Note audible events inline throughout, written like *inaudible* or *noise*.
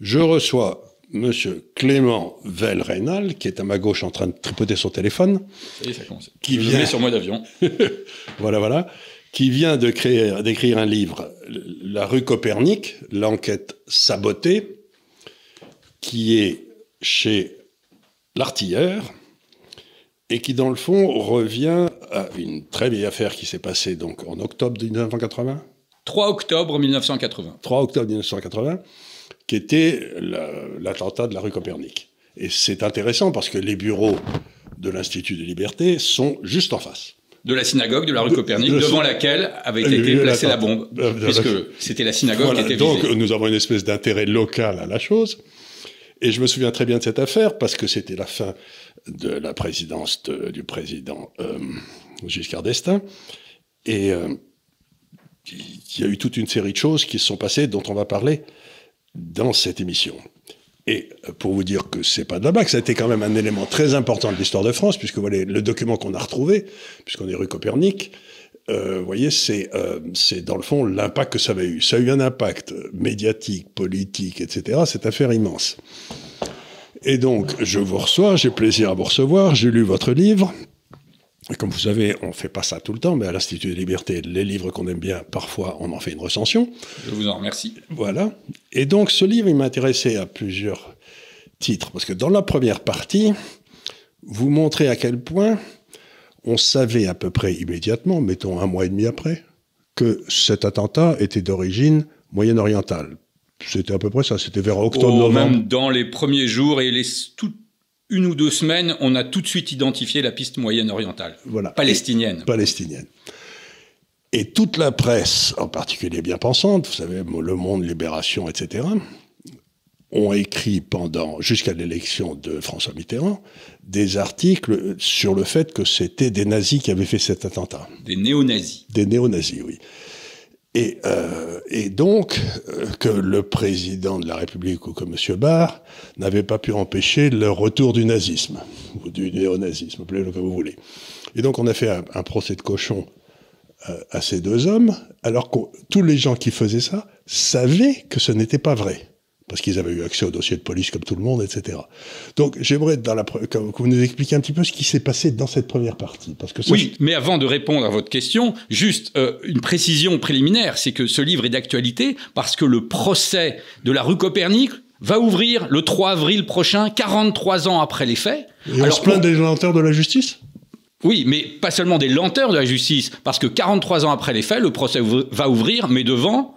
Je reçois M. Clément Vell-Reynal, qui est à ma gauche en train de tripoter son téléphone. Et ça commence. Qui Je vient- sur mode avion. *laughs* voilà, voilà, qui vient de créer- d'écrire un livre, La rue Copernic, l'enquête sabotée, qui est chez l'artilleur et qui, dans le fond, revient à une très vieille affaire qui s'est passée donc en octobre 1980, 3 octobre 1980. 3 octobre 1980, qui était la- l'attentat de la rue Copernic. Et c'est intéressant parce que les bureaux de l'Institut des libertés sont juste en face. De la synagogue de la rue De- Copernic, de- devant laquelle avait Euh, été oui, placée la bombe, Euh, puisque d'accord. c'était la synagogue Voilà, qui était donc visée. nous avons une espèce d'intérêt local à la chose. Et je me souviens très bien de cette affaire parce que c'était la fin de la présidence de- du président euh, Giscard d'Estaing. Et euh, il y a eu toute une série de choses qui se sont passées dont on va parler dans cette émission. Et pour vous dire que c'est pas de là-bas, ça a été quand même un élément très important de l'histoire de France, puisque voilà le document qu'on a retrouvé, puisqu'on est rue Copernic, euh, voyez, c'est euh, dans le fond l'impact que ça avait eu. Ça a eu un impact médiatique, politique, etc. Cette affaire immense. Et donc, je vous reçois, j'ai plaisir à vous recevoir, j'ai lu votre livre. Et comme vous savez, on fait pas ça tout le temps, mais à l'Institut des libertés, les livres qu'on aime bien, parfois, on en fait une recension. Je vous en remercie. Voilà. Et donc, ce livre, il m'intéressait à plusieurs titres. Parce que dans la première partie, vous montrez à quel point on savait à peu près immédiatement, mettons un mois et demi après, que cet attentat était d'origine moyen-orientale. C'était à peu près ça, c'était vers Oh, octobre-novembre. même dans les premiers jours et les toutes une ou deux semaines, on a tout de suite identifié la piste moyenne-orientale, Voilà. palestinienne. palestinienne. Et toute la presse, en particulier bien pensante, vous savez, Le Monde, Libération, etc., ont écrit pendant, jusqu'à l'élection de François Mitterrand, des articles sur le fait que c'était des nazis qui avaient fait cet attentat. Des néo-nazis. Des néo-nazis, oui. Et, euh, et donc, euh, que le président de la République ou que M. Barr n'avait pas pu empêcher le retour du nazisme, ou du néonazisme, appelez-le comme vous voulez. Et donc, on a fait un, un procès de cochon euh, à ces deux hommes, alors que tous les gens qui faisaient ça savaient que ce n'était pas vrai. Parce qu'ils avaient eu accès au dossier de police comme tout le monde, etc. Donc, j'aimerais dans la, pre- que vous nous expliquiez un petit peu ce qui s'est passé dans cette première partie. Parce que ça, Oui, mais avant de répondre à votre question, juste euh, une précision préliminaire, c'est que ce livre est d'actualité parce que le procès de la rue Copernic va ouvrir le 3 avril prochain, 43 ans après les faits. Et on se plaint des lenteurs de la justice? Oui, mais pas seulement des lenteurs de la justice, parce que 43 ans après les faits, le procès va ouvrir, mais devant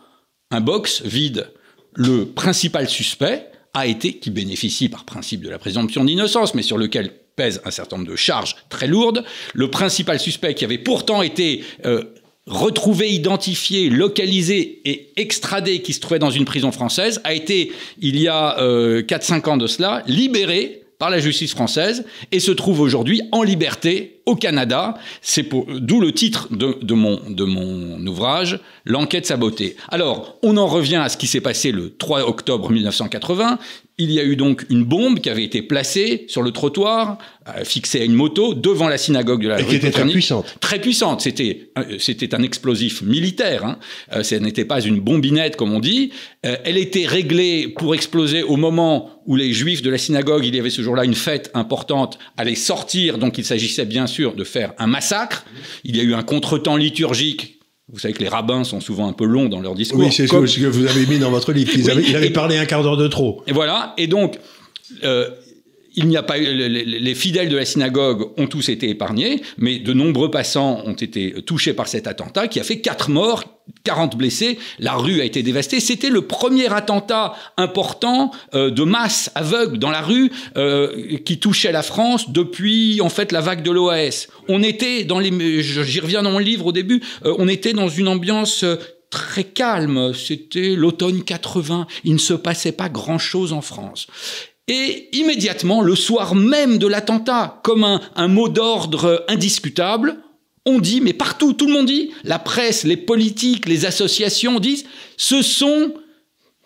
un box vide. Le principal suspect a été, qui bénéficie par principe de la présomption d'innocence, mais sur lequel pèse un certain nombre de charges très lourdes, le principal suspect qui avait pourtant été euh, retrouvé, identifié, localisé et extradé, qui se trouvait dans une prison française, a été, il y a euh, 4-5 ans de cela, libéré par la justice française et se trouve aujourd'hui en liberté au Canada. C'est d'où le titre de, de mon, de mon ouvrage, L'enquête sabotée. Alors, on en revient à ce qui s'est passé le 3 octobre 1980. Il y a eu donc une bombe qui avait été placée sur le trottoir, euh, fixée à une moto, devant la synagogue de la Et rue qui était très puissante. Très puissante. C'était, euh, c'était un explosif militaire. Hein. Euh, ce n'était pas une bombinette, comme on dit. Euh, elle était réglée pour exploser au moment où les juifs de la synagogue, il y avait ce jour-là une fête importante, allaient sortir. Donc il s'agissait bien sûr de faire un massacre. Il y a eu un contretemps liturgique. Vous savez que les rabbins sont souvent un peu longs dans leur discours. Oui, c'est Comme- ce que vous avez mis dans votre livre. Oui, avaient- il avait et- parlé un quart d'heure de trop. Et voilà. Et donc, euh, il n'y a pas les fidèles de la synagogue ont tous été épargnés, mais de nombreux passants ont été touchés par cet attentat qui a fait quatre morts, 40 blessés. La rue a été dévastée. C'était le premier attentat important euh, de masse aveugle dans la rue euh, qui touchait la France depuis en fait la vague de l'OAS. On était dans les, j'y reviens dans mon livre au début, euh, on était dans une ambiance euh, très calme. C'était l'automne 80. Il ne se passait pas grand-chose en France. Et immédiatement, le soir même de l'attentat, comme un, un mot d'ordre indiscutable, on dit, mais partout, tout le monde dit, la presse, les politiques, les associations disent, ce sont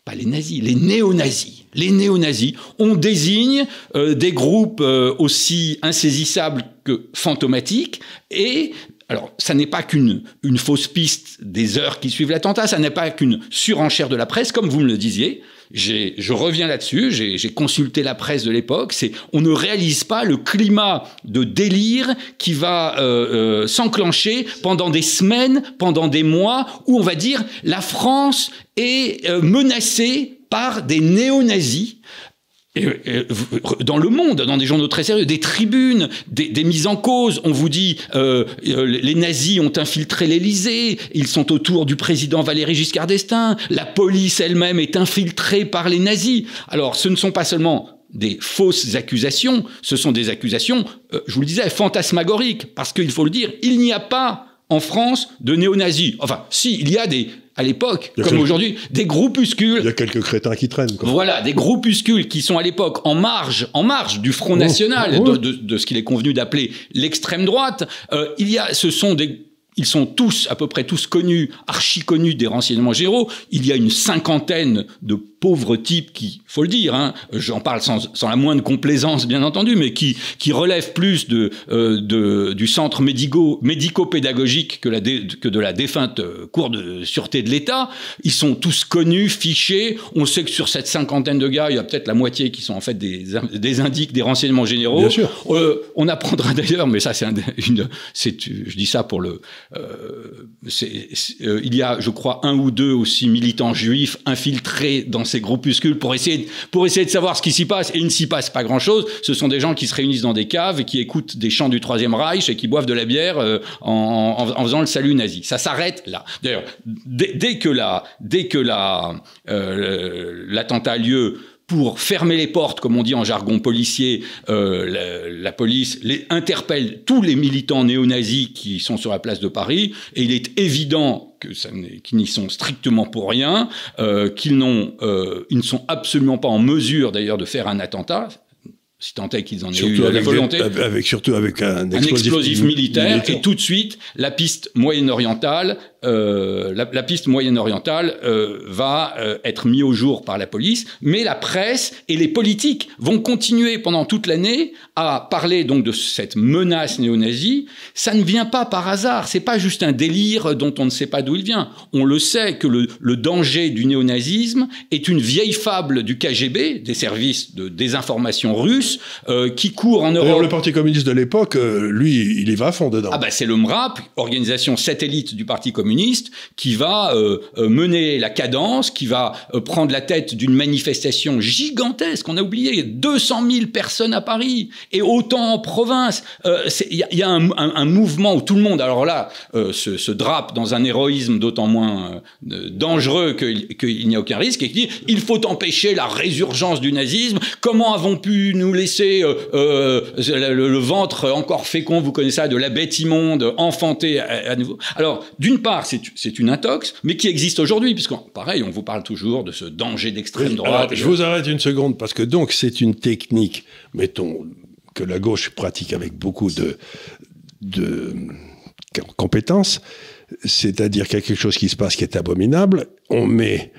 pas les nazis, les néo-nazis. Les néo-nazis, on désigne euh, des groupes euh, aussi insaisissables que fantomatiques et alors, ça n'est pas qu'une une fausse piste des heures qui suivent l'attentat, ça n'est pas qu'une surenchère de la presse, comme vous me le disiez. Je reviens là-dessus, j'ai consulté la presse de l'époque, on ne réalise pas le climat de délire qui va euh, euh, s'enclencher pendant des semaines, pendant des mois, où on va dire la France est euh, menacée par des néo-nazis dans le monde, dans des journaux très sérieux, des tribunes, des, mises en cause. On vous dit euh, euh, les nazis ont infiltré l'Élysée, ils sont autour du président Valéry Giscard d'Estaing, la police elle-même est infiltrée par les nazis. Alors, ce ne sont pas seulement des fausses accusations, ce sont des accusations, euh, je vous le disais, fantasmagoriques, parce qu'il faut le dire, il n'y a pas en France de néo-nazis. Enfin, si, il y a des à l'époque, comme aujourd'hui, des groupuscules. Il y a quelques crétins qui traînent. Quoi. Voilà, des groupuscules qui sont à l'époque en marge, en marge du Front oh, National, oh. De, ce qu'il est convenu d'appeler l'extrême droite. Euh, il y a, ce sont des ils sont tous, à peu près tous connus, archi connus des renseignements généraux. Il y a une cinquantaine de pauvres types qui, faut le dire, hein, j'en parle sans, sans, la moindre complaisance bien entendu, mais qui, qui relèvent plus de, euh, de, du centre médico-pédagogique que, la que de la défunte euh, Cour de sûreté de l'État. Ils sont tous connus, fichés. On sait que sur cette cinquantaine de gars, il y a peut-être la moitié qui sont en fait des, des indiques des renseignements généraux. Bien sûr. Euh, on apprendra *laughs* d'ailleurs, mais ça c'est une, je dis ça pour le, euh, il y a, je crois, un ou deux aussi militants juifs infiltrés dans ces groupuscules pour essayer, pour essayer de savoir ce qui s'y passe. Et il ne s'y passe pas grand-chose. Ce sont des gens qui se réunissent dans des caves et qui écoutent des chants du Troisième Reich et qui boivent de la bière euh, en, faisant le salut nazi. Ça s'arrête là. D'ailleurs, dès, que la, dès que la, l'attentat a lieu, pour fermer les portes, comme on dit en jargon policier, euh, la, police interpelle tous les militants néo-nazis qui sont sur la place de Paris, et il est évident que qu'ils n'y sont strictement pour rien, euh, qu'ils n'ont, euh, ils ne sont absolument pas en mesure d'ailleurs de faire un attentat si tant est qu'ils en aient eu la volonté. avec, surtout avec un explosif, militaire, et tout de suite, la piste moyenne-orientale euh, la, piste moyenne-orientale euh, va euh, être mise au jour par la police, mais la presse et les politiques vont continuer pendant toute l'année à parler donc de cette menace néo-nazie. Ça ne vient pas par hasard, c'est pas juste un délire dont on ne sait pas d'où il vient. On le sait que le, le danger du néonazisme est une vieille fable du KGB, des services de désinformation russes, qui court en Europe. le Parti communiste de l'époque, lui, il y va à fond dedans. Ah bah c'est le MRAP, organisation satellite du Parti communiste qui va euh, euh, mener la cadence, qui va euh, prendre la tête d'une manifestation gigantesque. On a oublié 200 000 personnes à Paris et autant en province. Il y, a un, mouvement où tout le monde, alors là, se, drape dans un héroïsme d'autant moins dangereux qu'il n'y a aucun risque et qui dit il faut empêcher la résurgence du nazisme. Comment avons pu nous laisser le, ventre encore fécond, vous connaissez ça, de la bête immonde enfanter à, à nouveau Alors, d'une part, c'est une intox, mais qui existe aujourd'hui, puisque pareil, on vous parle toujours de ce danger d'extrême droite. je vous arrête une seconde, parce que donc c'est une technique, mettons, que la gauche pratique avec beaucoup de, de compétences, c'est-à-dire quelque chose qui se passe qui est abominable, on met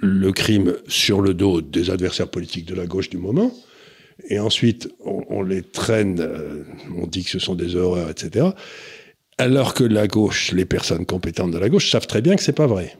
le crime sur le dos des adversaires politiques de la gauche du moment, et ensuite on, on les traîne, euh, on dit que ce sont des horreurs, etc. Alors que la gauche, les personnes compétentes de la gauche savent très bien que c'est pas vrai.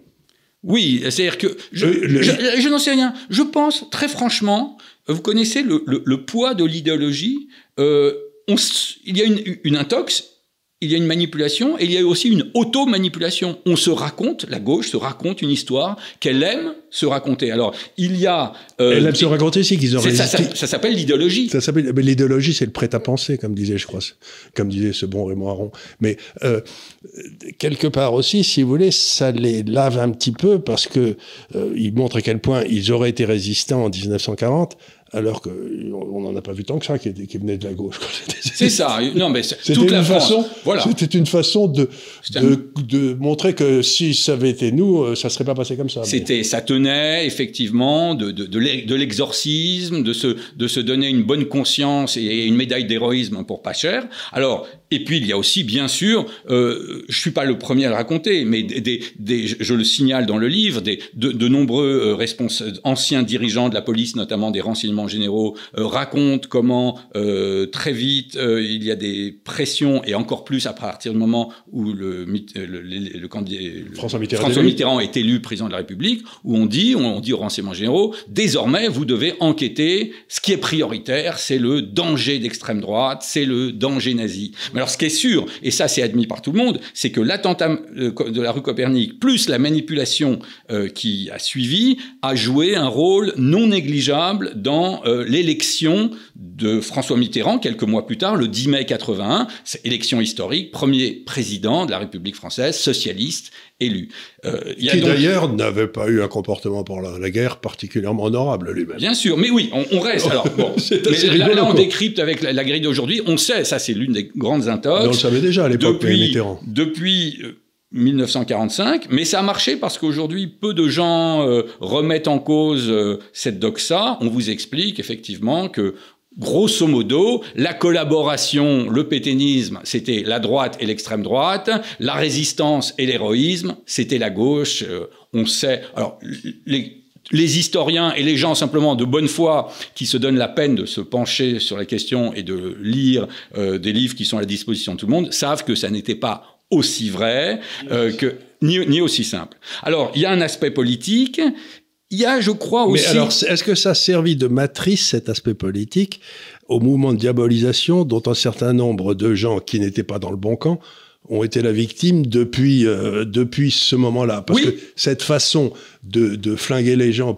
Oui, c'est-à-dire que je, euh, n'en sais rien. Je pense très franchement, vous connaissez le, poids de l'idéologie. Euh, il y a une, une intox il y a une manipulation et il y a aussi une auto-manipulation. On se raconte, la gauche se raconte une histoire qu'elle aime se raconter. Alors, il y a... Euh, Elle aime se raconter aussi qu'ils ont résisté. Ça, ça, s'appelle l'idéologie. Ça s'appelle l'idéologie, c'est le prêt-à-penser, comme disait, je crois, comme disait ce bon Raymond Aron. Mais euh, quelque part aussi, si vous voulez, ça les lave un petit peu parce que euh, ils montrent à quel point ils auraient été résistants en 1940 alors qu'on n'en a pas vu tant que ça qui, qui venait de la gauche. C'est ça. Non, mais toute la façon. Voilà. C'était une façon de, de, montrer que si ça avait été nous, euh, ça serait pas passé comme ça. C'était, ça tenait effectivement de, de, de l'exorcisme, de se, de se donner une bonne conscience et une médaille d'héroïsme pour pas cher. Alors, et puis il y a aussi, bien sûr, euh, je suis pas le premier à le raconter, mais des, des, je le signale dans le livre, des, de, nombreux euh, anciens dirigeants de la police, notamment des renseignements généraux raconte comment très vite il y a des pressions et encore plus à partir du moment où le, le, le, candidat François Mitterrand, François Mitterrand est élu président de la République, où on dit, on dit aux renseignements généraux, désormais vous devez enquêter. Ce qui est prioritaire, c'est le danger d'extrême droite, c'est le danger nazi. Mais alors ce qui est sûr, et ça c'est admis par tout le monde, c'est que l'attentat de la rue Copernic plus la manipulation euh, qui a suivi a joué un rôle non négligeable dans euh, l'élection de François Mitterrand quelques mois plus tard, le 10 mai 81, élection historique, premier président de la République française, socialiste, élu. Euh, qui d'ailleurs n'avait pas eu un comportement pour la, guerre particulièrement honorable lui-même. Bien sûr, mais oui, on, reste. Alors, bon, *laughs* mais là, on décrypte avec la, grille d'aujourd'hui. On sait, ça c'est l'une des grandes intox. on le savait déjà à l'époque, Mitterrand. Depuis 1945, euh, mais ça a marché parce qu'aujourd'hui, peu de gens euh, remettent en cause cette doxa. On vous explique effectivement que Grosso modo, la collaboration, le pétainisme, c'était la droite et l'extrême droite, la résistance et l'héroïsme, c'était la gauche. Euh, on sait. Alors, les, historiens et les gens simplement de bonne foi qui se donnent la peine de se pencher sur la question et de lire euh, des livres qui sont à la disposition de tout le monde savent que ça n'était pas aussi vrai euh, que ni, ni, aussi simple. Alors, il y a un aspect politique il y a, je crois aussi. Mais alors, est-ce que ça a servi de matrice, cet aspect politique, au mouvement de diabolisation dont un certain nombre de gens qui n'étaient pas dans le bon camp ont été la victime depuis, euh, depuis ce moment-là? Parce que cette façon de, de flinguer les gens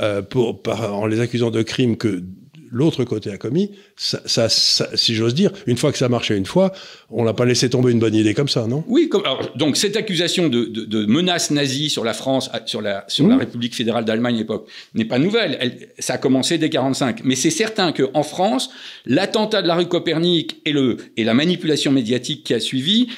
euh, pour, par, en les accusant de crimes que l'autre côté a commis, ça, ça, si j'ose dire, une fois que ça marchait une fois, on l'a pas laissé tomber une bonne idée comme ça, non? Oui, comme, alors, donc cette accusation de, de, de, menace nazie sur la France, sur la, sur la mmh. République fédérale d'Allemagne à l'époque, n'est pas nouvelle. Elle, ça a commencé dès 45. Mais c'est certain qu'en France, l'attentat de la rue Copernic et, le, et la manipulation médiatique qui a suivi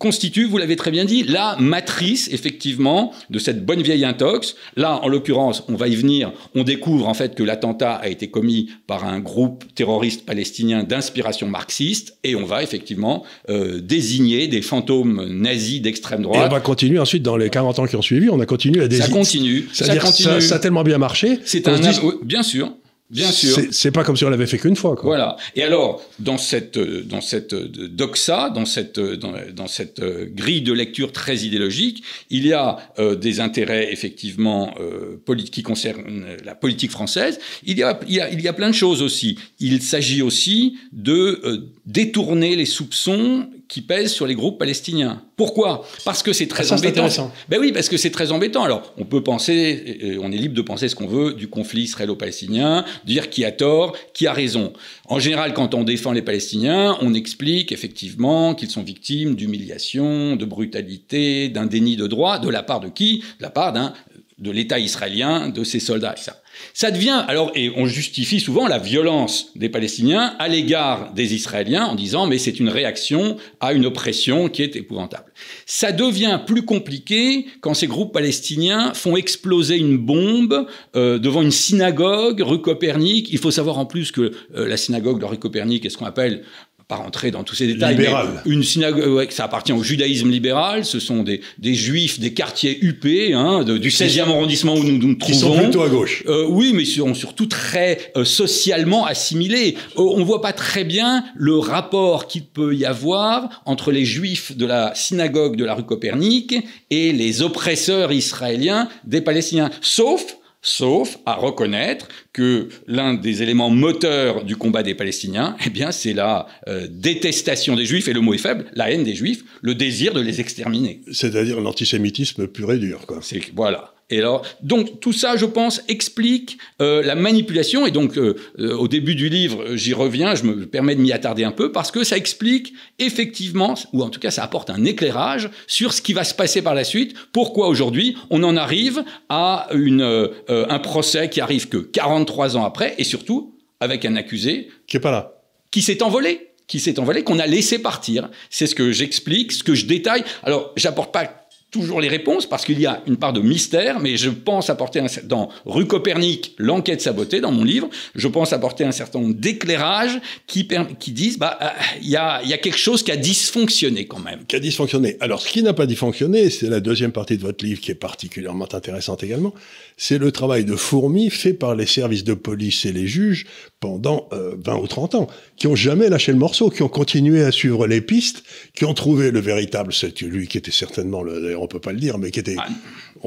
constitue, vous l'avez très bien dit, la matrice, effectivement, de cette bonne vieille intox. Là, en l'occurrence, on va y venir, on découvre en fait que l'attentat a été commis par un groupe terroriste palestinien d'inspiration marxiste, et on va effectivement euh, désigner des fantômes nazis d'extrême droite. Et on va continuer ensuite, dans les 40 ans qui ont suivi, on a continué à désigner. Ça continue. Ça, continue. Ça, a tellement bien marché. C'est un... Bien sûr. Bien sûr. C'est pas comme si on l'avait fait qu'une fois. Quoi. Voilà. Et alors, dans cette, dans cette doxa, dans cette, dans, dans cette grille de lecture très idéologique, il y a euh, des intérêts effectivement euh, qui concernent la politique française. Il y, a, il, y a, il y a plein de choses aussi. Il s'agit aussi de euh, détourner les soupçons qui pèsent sur les groupes palestiniens. Pourquoi? Parce que c'est très ah, embêtant. Ben oui, parce que c'est très embêtant. Alors, on peut penser, on est libre de penser ce qu'on veut du conflit israélo-palestinien, dire qui a tort, qui a raison. En général, quand on défend les Palestiniens, on explique effectivement qu'ils sont victimes d'humiliation, de brutalité, d'un déni de droit, de la part de qui? De la part d'un de l'État israélien, de ses soldats. Ça. Ça devient, alors, et on justifie souvent la violence des Palestiniens à l'égard des Israéliens en disant, mais c'est une réaction à une oppression qui est épouvantable. Ça devient plus compliqué quand ces groupes palestiniens font exploser une bombe euh, devant une synagogue rue Copernic. Il faut savoir en plus que euh, la synagogue de rue Copernic est ce qu'on appelle pas rentrer dans tous ces détails, Libéral. une synagogue, ça appartient au judaïsme libéral. Ce sont des, des juifs des quartiers UP, hein, du 16e arrondissement où nous nous trouvons. Qui sont plutôt à gauche. Euh, oui, mais ils sont surtout très euh, socialement assimilés. Euh, on voit pas très bien le rapport qu'il peut y avoir entre les juifs de la synagogue de la rue Copernic et les oppresseurs israéliens des Palestiniens. Sauf sauf à reconnaître que l'un des éléments moteurs du combat des Palestiniens, eh bien, c'est la euh, détestation des Juifs, et le mot est faible, la haine des Juifs, le désir de les exterminer. C'est-à-dire l'antisémitisme pur et dur, quoi. Voilà. Et alors, donc tout ça, je pense, explique euh, la manipulation. Et donc, euh, euh, au début du livre, j'y reviens, je me permets de m'y attarder un peu parce que ça explique effectivement, ou en tout cas, ça apporte un éclairage sur ce qui va se passer par la suite. Pourquoi aujourd'hui on en arrive à une, un procès qui arrive que 43 ans après, et surtout avec un accusé qui est pas là, qui s'est envolé qui s'est envolé, qu'on a laissé partir. C'est ce que j'explique, ce que je détaille. Alors, j'apporte pas toujours les réponses parce qu'il y a une part de mystère, mais je pense apporter un, dans Rue Copernic, l'enquête sabotée dans mon livre, je pense apporter un certain nombre d'éclairages qui, qui disent bah euh, il y, a, y a quelque chose qui a dysfonctionné quand même. Qui a dysfonctionné. Alors ce qui n'a pas dysfonctionné, c'est la deuxième partie de votre livre qui est particulièrement intéressante également, c'est le travail de fourmi fait par les services de police et les juges pendant 20 euh, ou 30 ans, qui ont jamais lâché le morceau, qui ont continué à suivre les pistes, qui ont trouvé le véritable, c'est lui qui était certainement le, on peut pas le dire, mais qui était ah,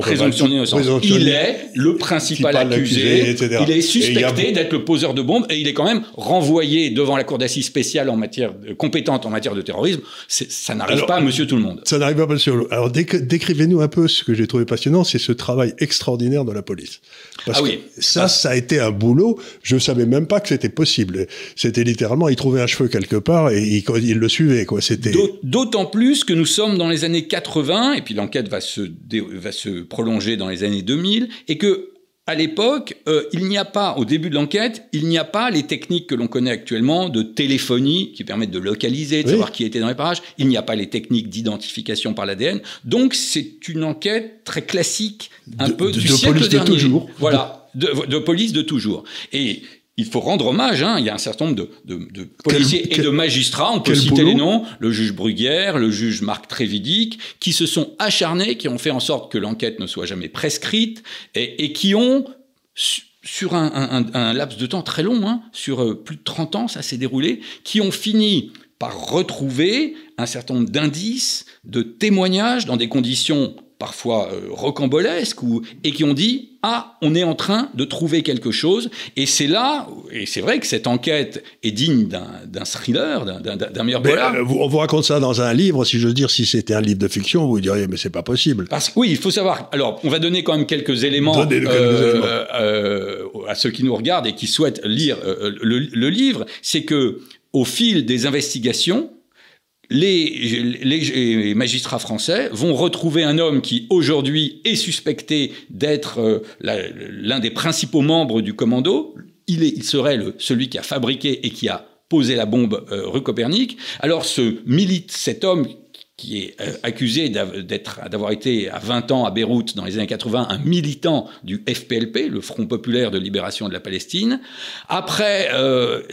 présomption d'innocence. Il est le principal accusé, il est suspecté d'être le poseur de bombes et il est quand même renvoyé devant la cour d'assises spéciale en matière compétente en matière de terrorisme. Ça n'arrive pas à Monsieur tout le monde. Ça n'arrive pas à Monsieur. Alors décrivez-nous un peu ce que j'ai trouvé passionnant, c'est ce travail extraordinaire de la police. Parce ah oui. que ça, ça a été un boulot. Je savais même pas que c'était possible. C'était littéralement, il trouvait un cheveu quelque part et il, il le suivait. Quoi. C'était. D'autant plus que nous sommes dans les années 80 et puis l'enquête va se va se prolonger dans les années 2000 et que à l'époque, euh, il n'y a pas, au début de l'enquête, il n'y a pas les techniques que l'on connaît actuellement de téléphonie qui permettent de localiser, de savoir qui était dans les parages. Il n'y a pas les techniques d'identification par l'ADN. Donc c'est une enquête très classique, un peu du de siècle police dernier. De toujours. Voilà, de, de, police de toujours. Et il faut rendre hommage. Hein. Il y a un certain nombre de, policiers et de magistrats, on peut citer les noms, le juge Bruguière, le juge Marc Trévidic, qui se sont acharnés, qui ont fait en sorte que l'enquête ne soit jamais prescrite et, qui ont, sur un, laps de temps très long, hein, sur euh, plus de 30 ans, ça s'est déroulé, qui ont fini par retrouver un certain nombre d'indices, de témoignages dans des conditions parfois euh, rocambolesques, ou, et qui ont dit ah, on est en train de trouver quelque chose. Et c'est là, et c'est vrai que cette enquête est digne d'un thriller, d'un meilleur polar. Euh, on vous raconte ça dans un livre. Si je veux dire, si c'était un livre de fiction, vous diriez mais c'est pas possible. Parce que oui, il faut savoir. Alors, on va donner quand même quelques éléments, euh, à ceux qui nous regardent et qui souhaitent lire le, le livre. C'est que au fil des investigations, les, magistrats français vont retrouver un homme qui aujourd'hui est suspecté d'être euh, l'un des principaux membres du commando. Il, serait celui qui a fabriqué et qui a posé la bombe euh, rue Copernic. Alors ce milite, cet homme qui est euh, accusé d'avoir été à 20 ans à Beyrouth dans les années 80 un militant du FPLP, le Front populaire de libération de la Palestine. Après, euh,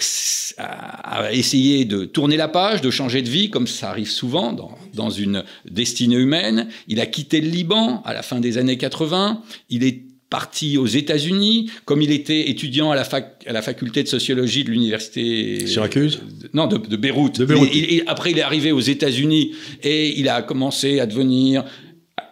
a essayé de tourner la page, de changer de vie, comme ça arrive souvent dans, dans une destinée humaine. Il a quitté le Liban à la fin des années 80. Il est parti aux États-Unis, comme il était étudiant à la, fac, à la faculté de sociologie de l'université. Syracuse Non, de, de Beyrouth. De Et, après, il est arrivé aux États-Unis et il a commencé à devenir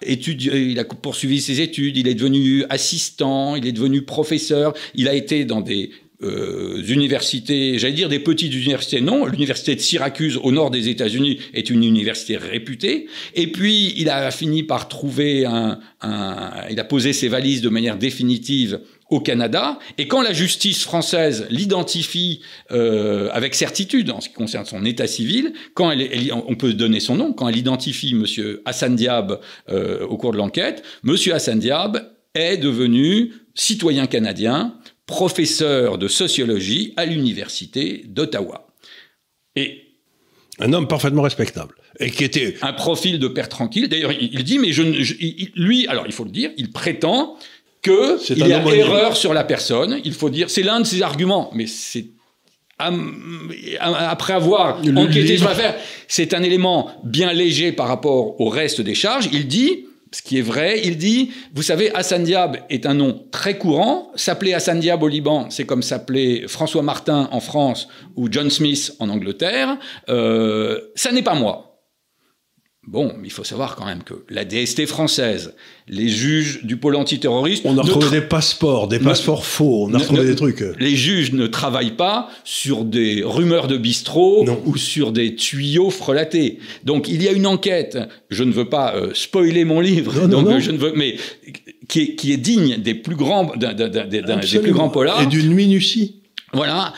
étudiant, il a poursuivi ses études, il est devenu assistant, il est devenu professeur, il a été dans des euh, universités, j'allais dire des petites universités, non, l'université de Syracuse au nord des États-Unis est une université réputée, et puis il a fini par trouver un, un, il a posé ses valises de manière définitive au Canada, et quand la justice française l'identifie euh, avec certitude en ce qui concerne son état civil, quand elle, on peut donner son nom, quand elle identifie Monsieur Hassan Diab euh, au cours de l'enquête, Monsieur Hassan Diab est devenu citoyen canadien professeur de sociologie à l'université d'Ottawa. Et un homme parfaitement respectable et qui était un profil de père tranquille. D'ailleurs, il, dit, mais je, lui, alors il faut le dire, il prétend que il y a erreur sur la personne. Il faut dire, c'est l'un de ses arguments, mais c'est après avoir enquêté sur l'affaire, c'est un élément bien léger par rapport au reste des charges. Il dit ce qui est vrai, il dit, vous savez, Hassan Diab est un nom très courant. S'appeler Hassan Diab au Liban, c'est comme s'appeler François Martin en France ou John Smith en Angleterre. Euh, ça n'est pas moi. Bon, il faut savoir quand même que la DST française, les juges du pôle antiterroriste... On a retrouvé des passeports, des passeports faux, on a retrouvé des trucs. Les juges ne travaillent pas sur des rumeurs de bistrot ou sur des tuyaux frelatés. Donc il y a une enquête, je ne veux pas euh, spoiler mon livre, donc je ne veux, mais qui est, qui est digne des plus grands, des plus grands polars. Et d'une minutie. Voilà,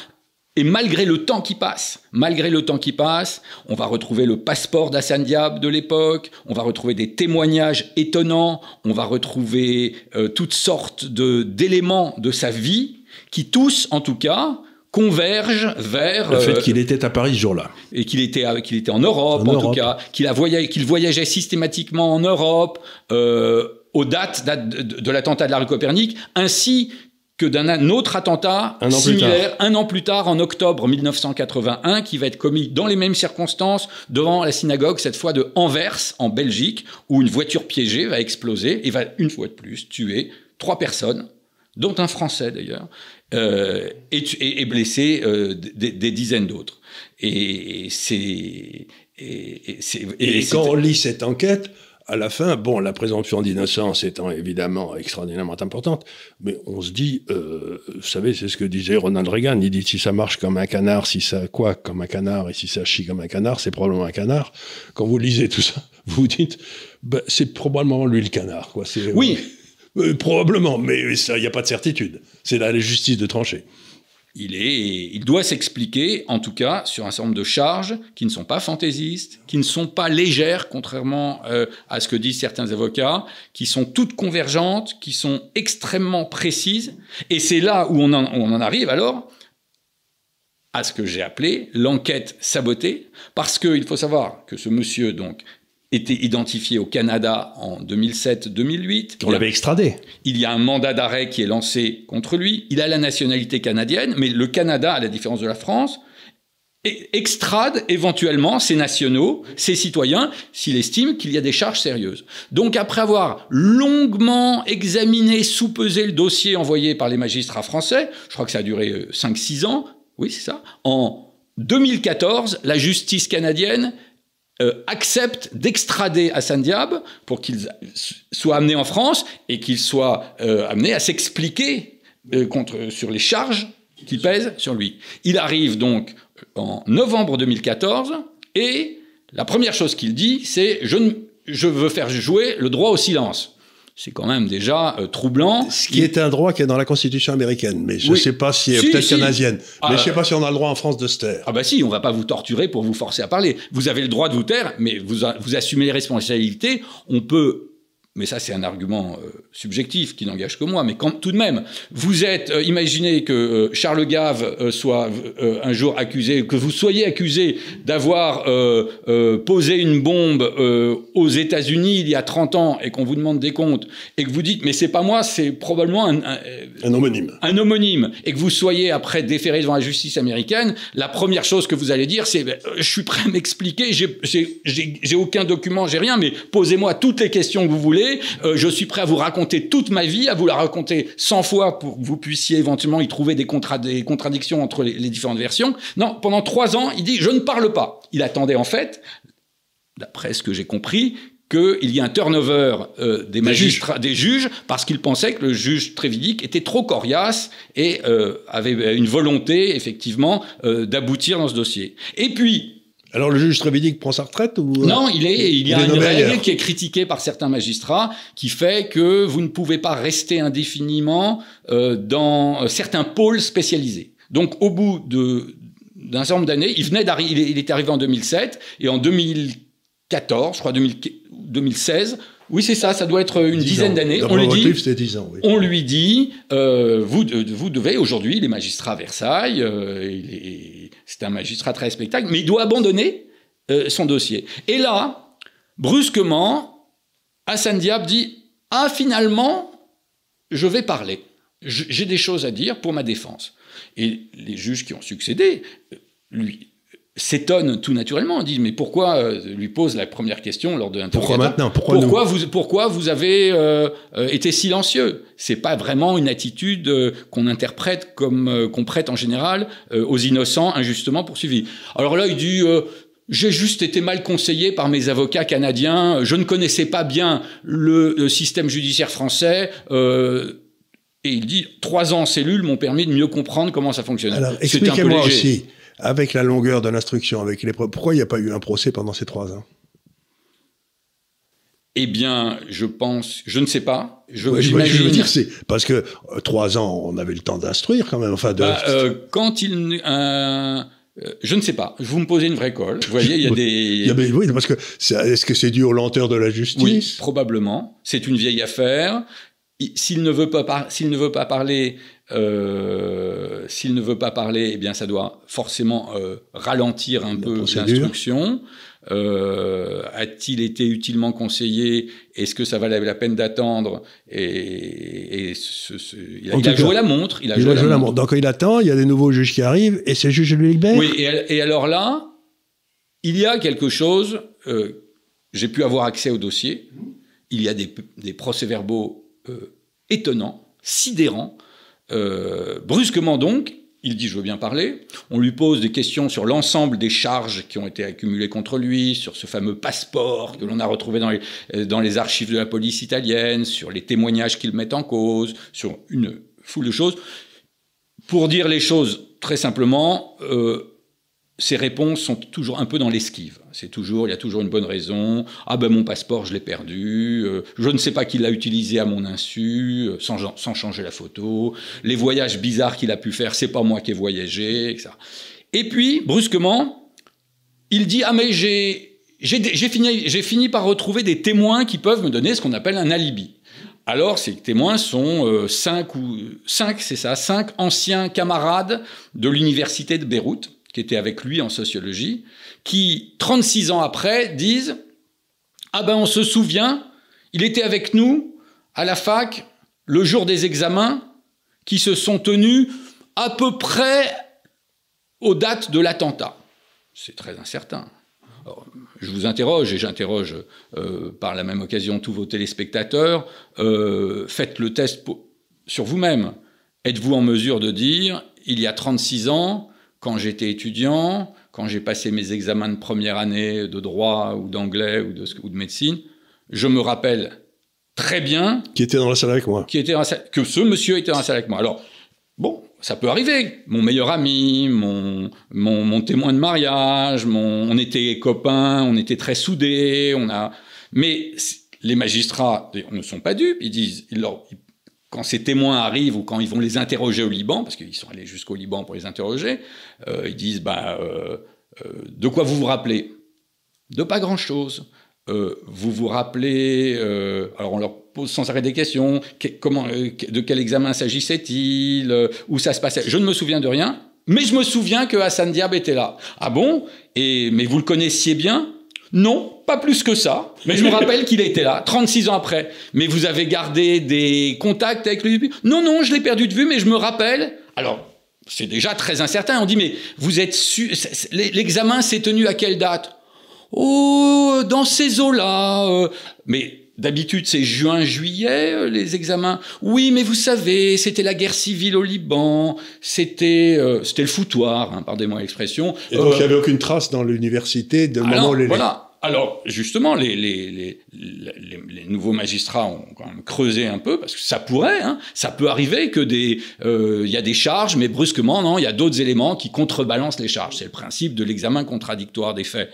et malgré le temps qui passe, malgré le temps qui passe, on va retrouver le passeport d'Hassan Diab de l'époque, on va retrouver des témoignages étonnants, on va retrouver euh, toutes sortes d'éléments de sa vie qui tous, en tout cas, convergent vers le fait euh, qu'il était à Paris ce jour-là. et qu'il était qu'il était en Europe en, tout cas qu'il a voyagé qu'il voyageait systématiquement en Europe euh, aux dates, de, de l'attentat de la rue Copernic ainsi que d'un autre attentat similaire un an plus tard, en octobre 1981, qui va être commis dans les mêmes circonstances devant la synagogue, cette fois de Anvers, en Belgique, où une voiture piégée va exploser et va une fois de plus tuer trois personnes, dont un Français d'ailleurs, euh, et, blesser euh, des, dizaines d'autres. Et c'est... et quand on lit cette enquête, à la fin, bon, la présomption d'innocence étant évidemment extraordinairement importante, mais on se dit, euh, vous savez, c'est ce que disait Ronald Reagan, il dit si ça marche comme un canard, si ça quoi comme un canard, et si ça chie comme un canard, c'est probablement un canard. Quand vous lisez tout ça, vous *laughs* vous dites, ben, c'est probablement lui le canard, quoi. Oui. Euh, probablement, mais il n'y a pas de certitude. C'est la justice de trancher il, est, il doit s'expliquer, en tout cas, sur un certain nombre de charges qui ne sont pas fantaisistes, qui ne sont pas légères, contrairement euh, à ce que disent certains avocats, qui sont toutes convergentes, qui sont extrêmement précises. Et c'est là où on en, on en arrive alors à ce que j'ai appelé l'enquête sabotée, parce qu'il faut savoir que ce monsieur, donc, était identifié au Canada en 2007-2008. On l'avait extradé. Il y a un mandat d'arrêt qui est lancé contre lui. Il a la nationalité canadienne, mais le Canada, à la différence de la France, extrade éventuellement ses nationaux, ses citoyens, s'il estime qu'il y a des charges sérieuses. Donc après avoir longuement examiné, soupesé le dossier envoyé par les magistrats français, je crois que ça a duré 5-6 euh, ans, oui c'est ça, en 2014, la justice canadienne euh, accepte d'extrader Hassan Diab pour qu'il soit amené en France et qu'il soit euh, amené à s'expliquer euh, sur les charges qui pèsent sur lui. Il arrive donc en novembre 2014 et la première chose qu'il dit, c'est je veux faire jouer le droit au silence c'est quand même déjà euh, troublant. Ce qui est un droit qui est dans la Constitution américaine, mais je ne sais pas si, peut-être canadienne, mais je ne sais ah, pas si on a le droit en France de se taire. Ah bah si, on va pas vous torturer pour vous forcer à parler. Vous avez le droit de vous taire, mais vous, vous assumez les responsabilités. On peut mais ça c'est un argument euh, subjectif qui n'engage que moi, mais quand, tout de même, vous êtes, euh, imaginez que euh, Charles Gave soit un jour accusé, que vous soyez accusé d'avoir posé une bombe aux États-Unis il y a 30 ans et qu'on vous demande des comptes, et que vous dites, mais c'est pas moi, c'est probablement un, un, homonyme. Un homonyme, et que vous soyez après déféré devant la justice américaine, la première chose que vous allez dire, c'est, ben, je suis prêt à m'expliquer, j'ai aucun document, j'ai rien, mais posez-moi toutes les questions que vous voulez euh, je suis prêt à vous raconter toute ma vie, à vous la raconter 100 fois pour que vous puissiez éventuellement y trouver des, contradictions entre les, différentes versions. Non, pendant trois ans, il dit je ne parle pas. Il attendait en fait, d'après ce que j'ai compris, qu'il y ait un turnover euh, des magistrats, des juges, parce qu'il pensait que le juge Trévidic était trop coriace et euh, avait une volonté, effectivement, d'aboutir dans ce dossier. Et puis, alors le juge Trévidic prend sa retraite ou euh, Non, il est il y a une règle qui est critiquée par certains magistrats qui fait que vous ne pouvez pas rester indéfiniment euh, dans euh, certains pôles spécialisés. Donc au bout de d'un certain nombre d'années, il venait d'arriver il est arrivé en 2007 et en 2014, je crois 2016, oui, c'est ça, ça doit être une dizaine d'années. On lui dit, ans, on lui dit, euh, vous, vous devez aujourd'hui, les magistrats à Versailles, euh, c'est un magistrat très respectable, mais il doit abandonner euh, son dossier. Et là, brusquement, Hassan Diab dit, ah finalement, je vais parler. J'ai des choses à dire pour ma défense. Et les juges qui ont succédé, lui, s'étonne tout naturellement, on dit mais pourquoi euh, lui pose la première question lors de l'interrogatoire Pourquoi maintenant? Pourquoi, vous pourquoi vous avez euh, euh, été silencieux? C'est pas vraiment une attitude qu'on interprète comme qu'on prête en général aux innocents injustement poursuivis. Alors là il dit j'ai juste été mal conseillé par mes avocats canadiens, je ne connaissais pas bien le, système judiciaire français. et il dit trois ans en cellule m'ont permis de mieux comprendre comment ça fonctionnait. Alors expliquez-moi aussi avec la longueur de l'instruction, avec les pourquoi il n'y a pas eu un procès pendant ces trois ans? Eh bien, je pense, je ne sais pas. Je, je veux dire, c'est parce que euh, trois ans, on avait le temps d'instruire quand même. Enfin, de... Bah, euh, quand il, euh, je ne sais pas. Vous me posez une vraie colle. Vous voyez, il y a *laughs* des. oui, parce que est-ce que c'est dû aux lenteurs de la justice? Oui, probablement. C'est une vieille affaire. S'il ne veut pas, s'il ne veut pas parler, Euh, S'il ne veut pas parler, eh bien, ça doit forcément euh, ralentir un peu l'instruction. Euh, A-t-il été utilement conseillé? Est-ce que ça valait la peine d'attendre? Et, et ce, ce, il a, il a joué la montre. Il a, il joué, a la la montre. Donc il attend, il y a des nouveaux juges qui arrivent, et ces juges le libèrent. Oui, et, et, alors là, il y a quelque chose. Euh, J'ai pu avoir accès au dossier. Il y a des, des procès-verbaux euh, étonnants, sidérants. Euh, brusquement donc, il dit je veux bien parler. On lui pose des questions sur l'ensemble des charges qui ont été accumulées contre lui, sur ce fameux passeport que l'on a retrouvé dans les, les, archives de la police italienne, sur les témoignages qu'il met en cause, sur une foule de choses. Pour dire les choses très simplement, euh, ces réponses sont toujours un peu dans l'esquive. C'est toujours, il y a toujours une bonne raison. Ah ben mon passeport, je l'ai perdu. Euh, je ne sais pas qui l'a utilisé à mon insu, euh, sans, changer la photo. Les voyages bizarres qu'il a pu faire, c'est pas moi qui ai voyagé, etc. Et puis, brusquement, il dit ah mais j'ai j'ai fini, fini par retrouver des témoins qui peuvent me donner ce qu'on appelle un alibi. Alors, ces témoins sont euh, cinq ou cinq, c'est ça, cinq anciens camarades de l'université de Beyrouth qui étaient avec lui en sociologie, qui, 36 ans après, disent Ah ben on se souvient, il était avec nous à la fac le jour des examens qui se sont tenus à peu près aux dates de l'attentat. C'est très incertain. Je vous interroge et j'interroge euh, par la même occasion tous vos téléspectateurs. Euh, faites le test sur vous-même. Êtes-vous en mesure de dire, il y a 36 ans, quand j'étais étudiant, quand j'ai passé mes examens de première année de droit ou d'anglais ou de, ou de médecine, je me rappelle très bien. Qui était dans la salle avec moi. Qui était que ce monsieur était dans la salle avec moi. Alors, bon, ça peut arriver. Mon meilleur ami, mon, mon, mon témoin de mariage, mon, on était copains, on était très soudés, on a. Mais les magistrats ne sont pas dupes. Ils disent, ils, leur, ils quand ces témoins arrivent ou quand ils vont les interroger au Liban, parce qu'ils sont allés jusqu'au Liban pour les interroger, euh, ils disent bah, euh, euh, De quoi vous vous rappelez? De pas grand-chose. Vous vous rappelez Alors on leur pose sans arrêt des questions de quel examen s'agissait-il Où ça se passait? Je ne me souviens de rien, mais je me souviens que Hassan Diab était là. Ah bon? Et, Mais vous le connaissiez bien? Non, pas plus que ça. Mais je me rappelle qu'il était là, 36 ans après. Mais vous avez gardé des contacts avec lui Non, non, je l'ai perdu de vue, mais je me rappelle. Alors, c'est déjà très incertain. On dit, mais vous êtes sûr. L'examen s'est tenu à quelle date? Oh, dans ces eaux-là. Euh. Mais D'habitude, c'est juin-juillet, euh, les examens. Oui, mais vous savez, c'était la guerre civile au Liban, c'était euh, c'était le foutoir, hein, pardonnez-moi l'expression. Et donc, il n'y avait aucune trace dans l'université de moment où les... Voilà. Alors, justement, les, les, les, les, nouveaux magistrats ont quand même creusé un peu, parce que ça pourrait, hein, ça peut arriver que des, il y a des charges, mais brusquement, non, il y a d'autres éléments qui contrebalancent les charges. C'est le principe de l'examen contradictoire des faits.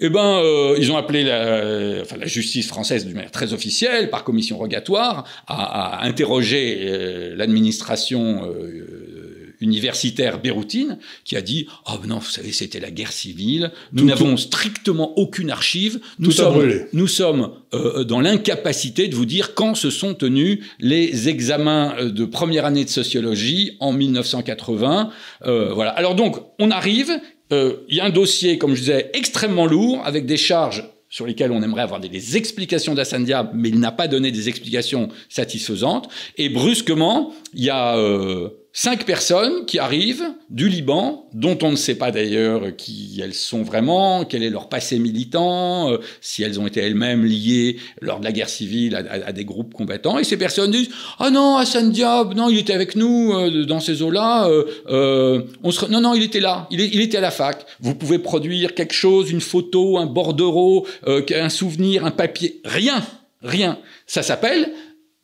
Eh ben, euh, ils ont appelé la, enfin, la justice française d'une manière très officielle, par commission rogatoire, à, à interroger euh, l'administration euh, universitaire béroutine, qui a dit « Oh non, vous savez, c'était la guerre civile, nous n'avons strictement aucune archive, nous sommes, nous sommes euh, dans l'incapacité de vous dire quand se sont tenus les examens de première année de sociologie en 1980. Euh, voilà. Alors donc, on arrive, euh, il y a un dossier, comme je disais, extrêmement lourd, avec des charges sur lesquelles on aimerait avoir des, explications d'Assane Diab, mais il n'a pas donné des explications satisfaisantes. Et brusquement, il y a euh, cinq personnes qui arrivent du Liban, dont on ne sait pas d'ailleurs qui elles sont vraiment, quel est leur passé militant, euh, si elles ont été elles-mêmes liées lors de la guerre civile à, des groupes combattants. Et ces personnes disent Ah non, Hassan Diab, non, il était avec nous euh, dans ces eaux-là. Euh, euh, on se... Non, non, il était là, il, il, était à la fac. Vous pouvez produire quelque chose, une photo, un bordereau, un souvenir, un papier. Rien, rien. Ça s'appelle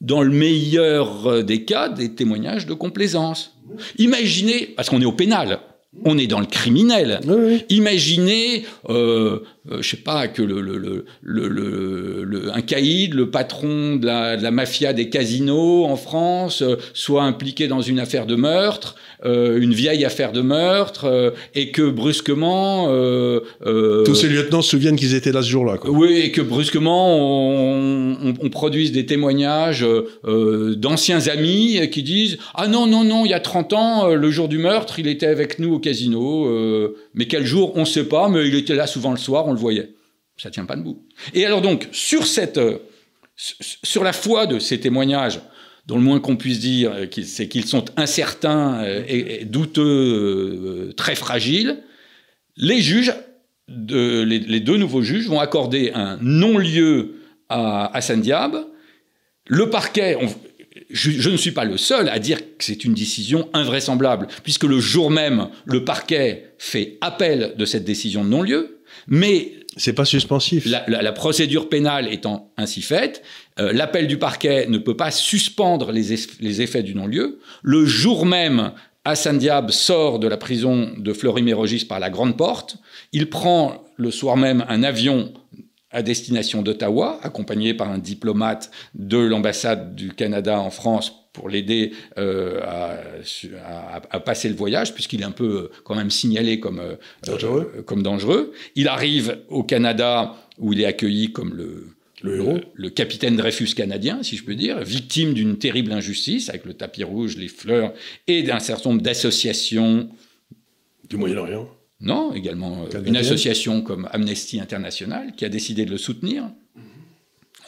dans le meilleur des cas, des témoignages de complaisance. Imaginez, parce qu'on est au pénal, on est dans le criminel. Oui, oui. Imaginez, euh, euh, je sais pas, que le, le, le, un caïd, le patron de la, de la, mafia des casinos en France, euh, soit impliqué dans une affaire de meurtre. Euh, une vieille affaire de meurtre, euh, et que brusquement... euh, Tous ces lieutenants se souviennent qu'ils étaient là ce jour-là. oui, et que brusquement on, on- on produise des témoignages d'anciens amis qui disent Ah non, non, non, il y a 30 ans, le jour du meurtre, il était avec nous au casino, mais quel jour, on ne sait pas, mais il était là souvent le soir, on le voyait. Ça tient pas debout. Et alors donc, sur, cette, sur la foi de ces témoignages, dont le moins qu'on puisse dire, euh, c'est qu'ils sont incertains euh, et, et douteux, euh, très fragiles, les juges, de- les, les deux nouveaux juges vont accorder un non-lieu à Hassan Diab. Le parquet, on- je, je ne suis pas le seul à dire que c'est une décision invraisemblable, puisque le jour même, le parquet fait appel de cette décision de non-lieu, mais C'est pas suspensif. la, la- la procédure pénale étant ainsi faite, euh, l'appel du parquet ne peut pas suspendre les, eff- les effets du non-lieu. Le jour même, Hassan Diab sort de la prison de Fleury-Mérogis par la grande porte. Il prend le soir même un avion à destination d'Ottawa, accompagné par un diplomate de l'ambassade du Canada en France pour l'aider euh, à, à- à passer le voyage, puisqu'il est un peu euh, quand même signalé comme euh, Dangereux. euh, comme dangereux. Il arrive au Canada où il est accueilli comme le, Le héros. le capitaine Dreyfus canadien, si je peux dire, victime d'une terrible injustice avec le tapis rouge, les fleurs et d'un certain nombre d'associations. Du Moyen-Orient. Non, également euh, une association comme Amnesty International qui a décidé de le soutenir.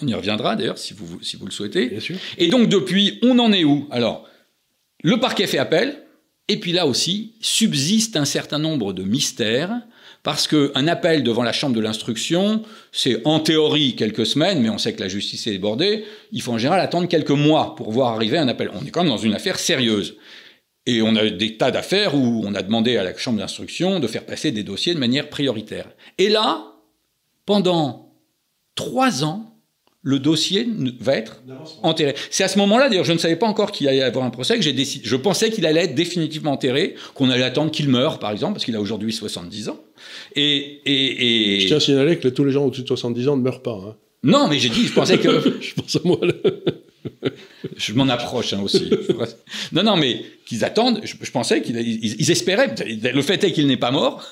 On y reviendra d'ailleurs si vous, si vous le souhaitez. Bien sûr. Et donc depuis, on en est où? Alors, le parquet fait appel, et puis là aussi, subsiste un certain nombre de mystères, parce qu'un appel devant la chambre de l'instruction, c'est en théorie quelques semaines, mais on sait que la justice est débordée, il faut en général attendre quelques mois pour voir arriver un appel. On est quand même dans une affaire sérieuse. Et on a des tas d'affaires où on a demandé à la chambre d'instruction de faire passer des dossiers de manière prioritaire. Et là, pendant trois ans, le dossier va être enterré. C'est à ce moment-là, d'ailleurs, je ne savais pas encore qu'il allait y avoir un procès, que j'ai décidé, je pensais qu'il allait être définitivement enterré, qu'on allait attendre qu'il meure, par exemple, parce qu'il a aujourd'hui 70 ans. Et, et, et- Je tiens à signaler que tous les gens au-dessus de 70 ans ne meurent pas. hein. non, mais j'ai dit, je pensais que, *laughs* Je pense à moi. là. je m'en approche hein, aussi. *laughs* Non, non, mais qu'ils attendent. Je, je pensais qu'ils ils- ils espéraient. Le fait est qu'il n'est pas mort.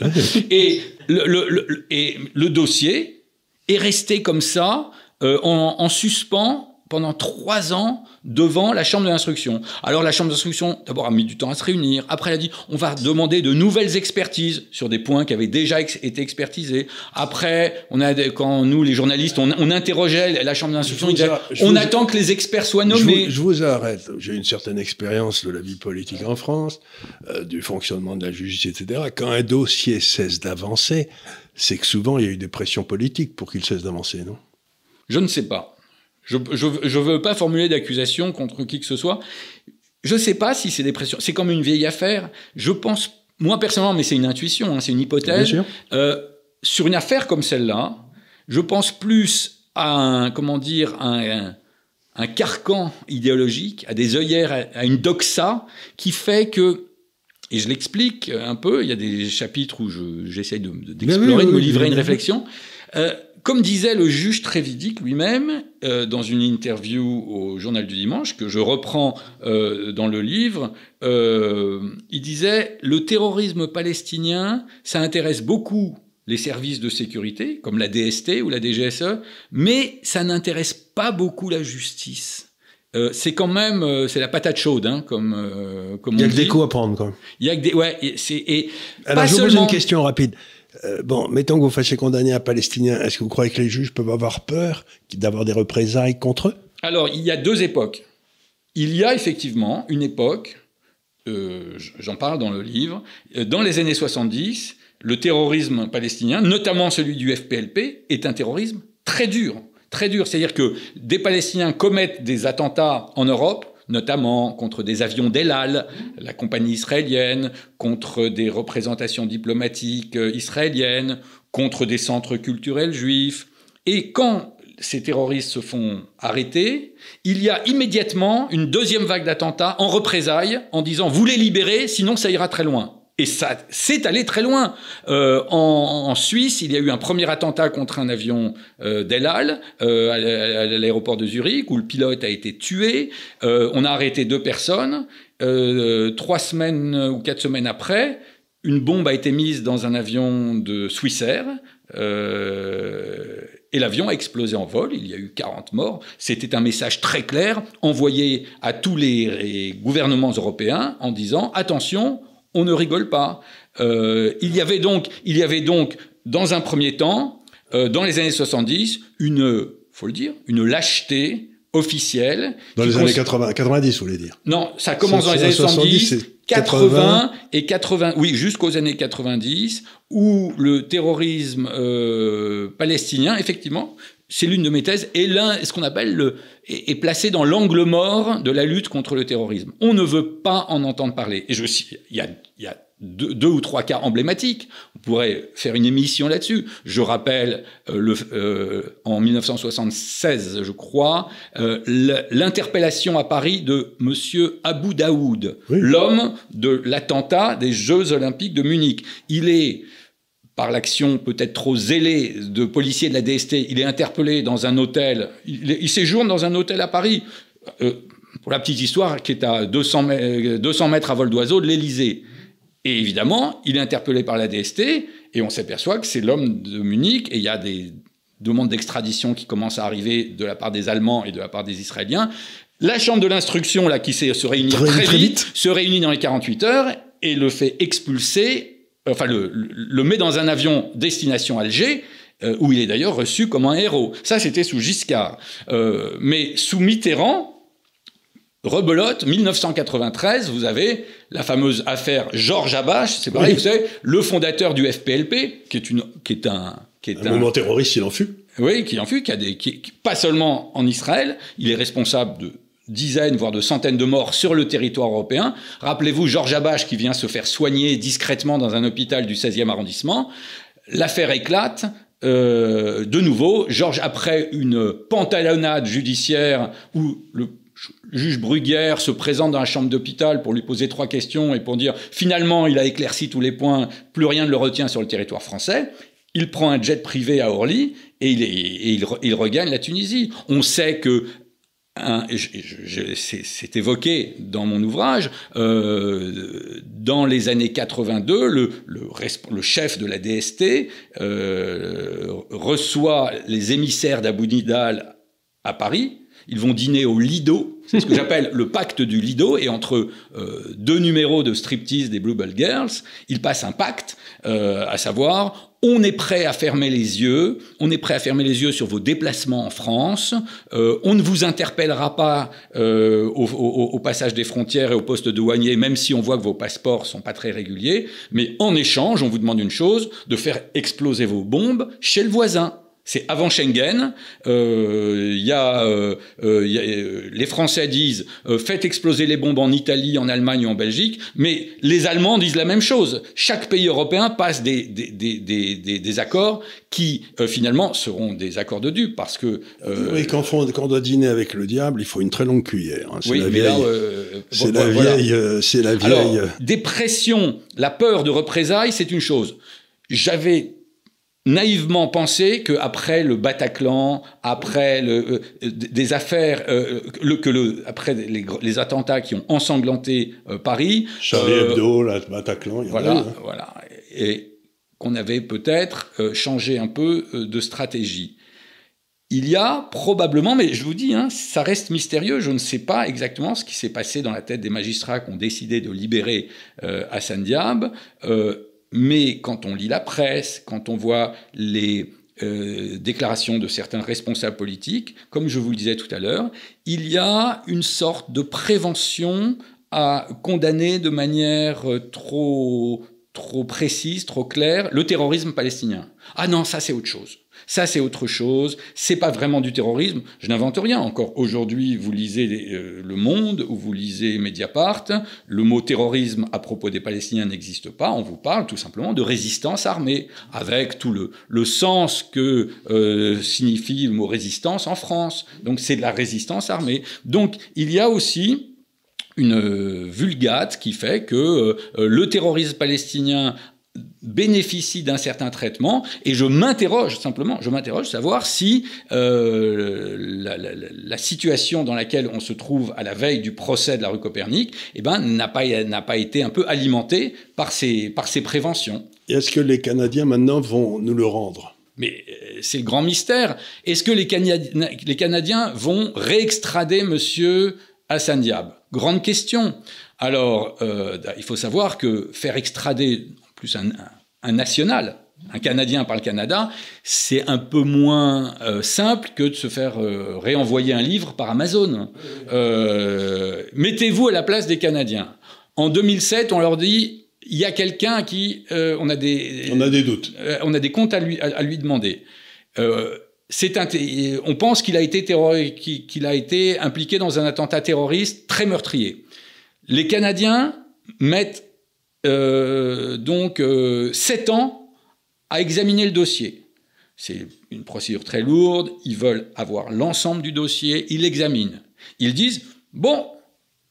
Et le, le- le- et le dossier est resté comme ça, euh, en, en suspens pendant trois ans devant la chambre de l'instruction. Alors la chambre d'instruction, d'abord, a mis du temps à se réunir. Après, elle a dit, on va demander de nouvelles expertises sur des points qui avaient déjà ex- été expertisés. Après, on a des- quand nous, les journalistes, on, on interrogeait la chambre d'instruction, Je je on vous- attend que les experts soient Je nommés. vous, je vous arrête. J'ai une certaine expérience de la vie politique en France, euh, du fonctionnement de la justice, etc. Quand un dossier cesse d'avancer, c'est que souvent il y a eu des pressions politiques pour qu'il cesse d'avancer, non? Je ne sais pas. Je ne veux pas formuler d'accusation contre qui que ce soit. Je ne sais pas si c'est des pressions. C'est comme une vieille affaire. Je pense, moi personnellement, mais c'est une intuition, hein, c'est une Bien hypothèse. sûr. Euh, sur une affaire comme celle-là, je pense plus à un, comment dire, un, un- un carcan idéologique, à des œillères, à, à une doxa qui fait que, et je l'explique un peu, il y a des chapitres où je- j'essaie de- de- d'explorer, oui, de me livrer oui, une réflexion. Euh, comme disait le juge Trévidic lui-même euh, dans une interview au Journal du Dimanche, que je reprends euh, dans le livre, euh, il disait Le terrorisme palestinien, ça intéresse beaucoup les services de sécurité, comme la DST ou la DGSE, mais ça n'intéresse pas beaucoup la justice. Euh, c'est quand même, euh, c'est la patate chaude, hein, comme, euh, comme Il y a on le dit. déco à prendre, quand même. Il y a que des, ouais, et c'est, et Alors, pas je vous pose une question rapide. Euh, bon, mettons que vous fassiez condamner un Palestinien, est-ce que vous croyez que les juges peuvent avoir peur d'avoir des représailles contre eux? Alors, il y a deux époques. Il y a effectivement une époque, euh, j'en parle dans le livre, euh, dans les années 70, le terrorisme palestinien, notamment celui du FPLP, est un terrorisme très dur. Très dur. C'est-à-dire que des Palestiniens commettent des attentats en Europe, notamment contre des avions d'El Al, la compagnie israélienne, contre des représentations diplomatiques euh, israéliennes, contre des centres culturels juifs. Et quand ces terroristes se font arrêter, il y a immédiatement une deuxième vague d'attentats en représailles en disant vous les libérez, sinon ça ira très loin. Et ça c'est allé très loin. Euh, en, Suisse, il y a eu un premier attentat contre un avion euh, d'El Al euh, à l'aéroport de Zurich, où le pilote a été tué. Euh, on a arrêté deux personnes. Trois semaines ou quatre semaines après, une bombe a été mise dans un avion de Swissair. Et l'avion a explosé en vol, il y a eu 40 morts. C'était un message très clair envoyé à tous les gouvernements européens en disant attention, on ne rigole pas. Euh, il, y avait donc, il y avait donc, dans un premier temps, euh, dans les années 70, une, faut le dire, une lâcheté officielle. Dans les années 80, 90, vous voulez dire Non, ça commence dans les années 70, 80, et 80, oui, jusqu'aux années 90, où le terrorisme euh, palestinien, effectivement, c'est l'une de mes thèses, est l'un, ce qu'on appelle le, est, placé dans l'angle mort de la lutte contre le terrorisme. On ne veut pas en entendre parler. Et je, il y a, il y a deux, ou trois cas emblématiques. On pourrait faire une émission là-dessus. Je rappelle euh, le, euh, en 1976, je crois, euh, l'interpellation à Paris de Monsieur Abou Daoud, l'homme de l'attentat des Jeux Olympiques de Munich. Il est par l'action peut-être trop zélée de policiers de la DST, il est interpellé dans un hôtel, il, séjourne dans un hôtel à Paris, pour la petite histoire, qui est à 200, 200 mètres à vol d'oiseau de l'Élysée. Et évidemment, il est interpellé par la DST et on s'aperçoit que c'est l'homme de Munich. Et il y a des demandes d'extradition qui commencent à arriver de la part des Allemands et de la part des Israéliens. La chambre de l'instruction, là, qui se réunit très, vite, se réunit dans les 48 heures et le fait expulser, enfin, le, le met dans un avion destination Alger, euh, où il est d'ailleurs reçu comme un héros. Ça, c'était sous Giscard. Euh, mais sous Mitterrand, rebelote, 1993, vous avez la fameuse affaire Georges Abache, c'est pareil, vous savez, le fondateur du FPLP, qui est, une, qui est un... Qui est un, mouvement terroriste, il en fut. Oui, qui en fut, qui a des, qui, pas seulement en Israël, il est responsable de dizaines, voire de centaines de morts sur le territoire européen. Rappelez-vous Georges Abache qui vient se faire soigner discrètement dans un hôpital du 16e arrondissement. L'affaire éclate, euh, de nouveau, Georges, après une pantalonnade judiciaire où le juge Bruguière se présente dans la chambre d'hôpital pour lui poser trois questions et pour dire finalement il a éclairci tous les points, plus rien ne le retient sur le territoire français. Il prend un jet privé à Orly et il, regagne la Tunisie. On sait que c'est évoqué dans mon ouvrage, euh, dans les années 82, le, le, chef de la DST euh, reçoit les émissaires d'Abu Nidal à Paris, ils vont dîner au Lido, c'est ce que *laughs* j'appelle le pacte du Lido, et entre euh, deux numéros de striptease des Bluebell Girls, ils passent un pacte, euh, à savoir, on est prêt à fermer les yeux, on est prêt à fermer les yeux sur vos déplacements en France, euh, on ne vous interpellera pas euh, au, au, passage des frontières et au poste douanier, même si on voit que vos passeports sont pas très réguliers, mais en échange, on vous demande une chose, de faire exploser vos bombes chez le voisin. C'est avant Schengen. Euh, y a, euh, euh, y a, euh, les Français disent faites exploser les bombes en Italie, en Allemagne et en Belgique, mais les Allemands disent la même chose. Chaque pays européen passe des, des, des, des, des accords qui finalement seront des accords de dupes parce que. oui, quand, quand, on doit dîner avec le diable, il faut une très longue cuillère. Hein. C'est la vieille. C'est la, vieille. C'est la vieille. Alors, des pressions, la peur de représailles, c'est une chose. J'avais naïvement penser qu'après le Bataclan, après le, euh, des affaires, euh, le, que le, après les, les, attentats qui ont ensanglanté euh, Paris, Charlie Hebdo, la Bataclan, il y voilà, en a, hein. voilà, et qu'on avait peut-être changé un peu de stratégie. Il y a probablement, mais je vous dis, hein, ça reste mystérieux, je ne sais pas exactement ce qui s'est passé dans la tête des magistrats qui ont décidé de libérer Hassan Diab. Mais quand on lit la presse, quand on voit les euh, déclarations de certains responsables politiques, comme je vous le disais tout à l'heure, il y a une sorte de prévention à condamner de manière euh, trop, trop précise, trop claire, le terrorisme palestinien. Ah non, ça c'est autre chose. Ça, c'est autre chose. C'est pas vraiment du terrorisme. Je n'invente rien. Encore aujourd'hui, vous lisez euh, Le Monde ou vous lisez Mediapart. Le mot terrorisme à propos des Palestiniens n'existe pas. On vous parle tout simplement de résistance armée, avec tout le, sens que euh, signifie le mot résistance en France. Donc, c'est de la résistance armée. Donc, il y a aussi une vulgate qui fait que le terrorisme palestinien bénéficie d'un certain traitement et je m'interroge simplement, je m'interroge savoir si euh, la, situation dans laquelle on se trouve à la veille du procès de la rue Copernic eh ben, n'a pas, n'a pas été un peu alimentée par ces, par ces préventions. Est-ce que les Canadiens maintenant vont nous le rendre? Mais euh, c'est le grand mystère. Est-ce que les, Canadiens, les Canadiens vont réextrader M. Hassan Diab? Grande question. Alors, euh, il faut savoir que faire extrader plus un, national, un Canadien par le Canada, c'est un peu moins euh, simple que de se faire euh, réenvoyer un livre par Amazon. Euh, mettez-vous à la place des Canadiens. En 2007, on leur dit il y a quelqu'un qui on a des on a des doutes, on a des comptes à lui à, lui demander. c'est on pense qu'il a été qu'il a été impliqué dans un attentat terroriste très meurtrier. Les Canadiens mettent donc euh, sept ans à examiner le dossier. C'est une procédure très lourde, ils veulent avoir l'ensemble du dossier, ils l'examinent. Ils disent, bon,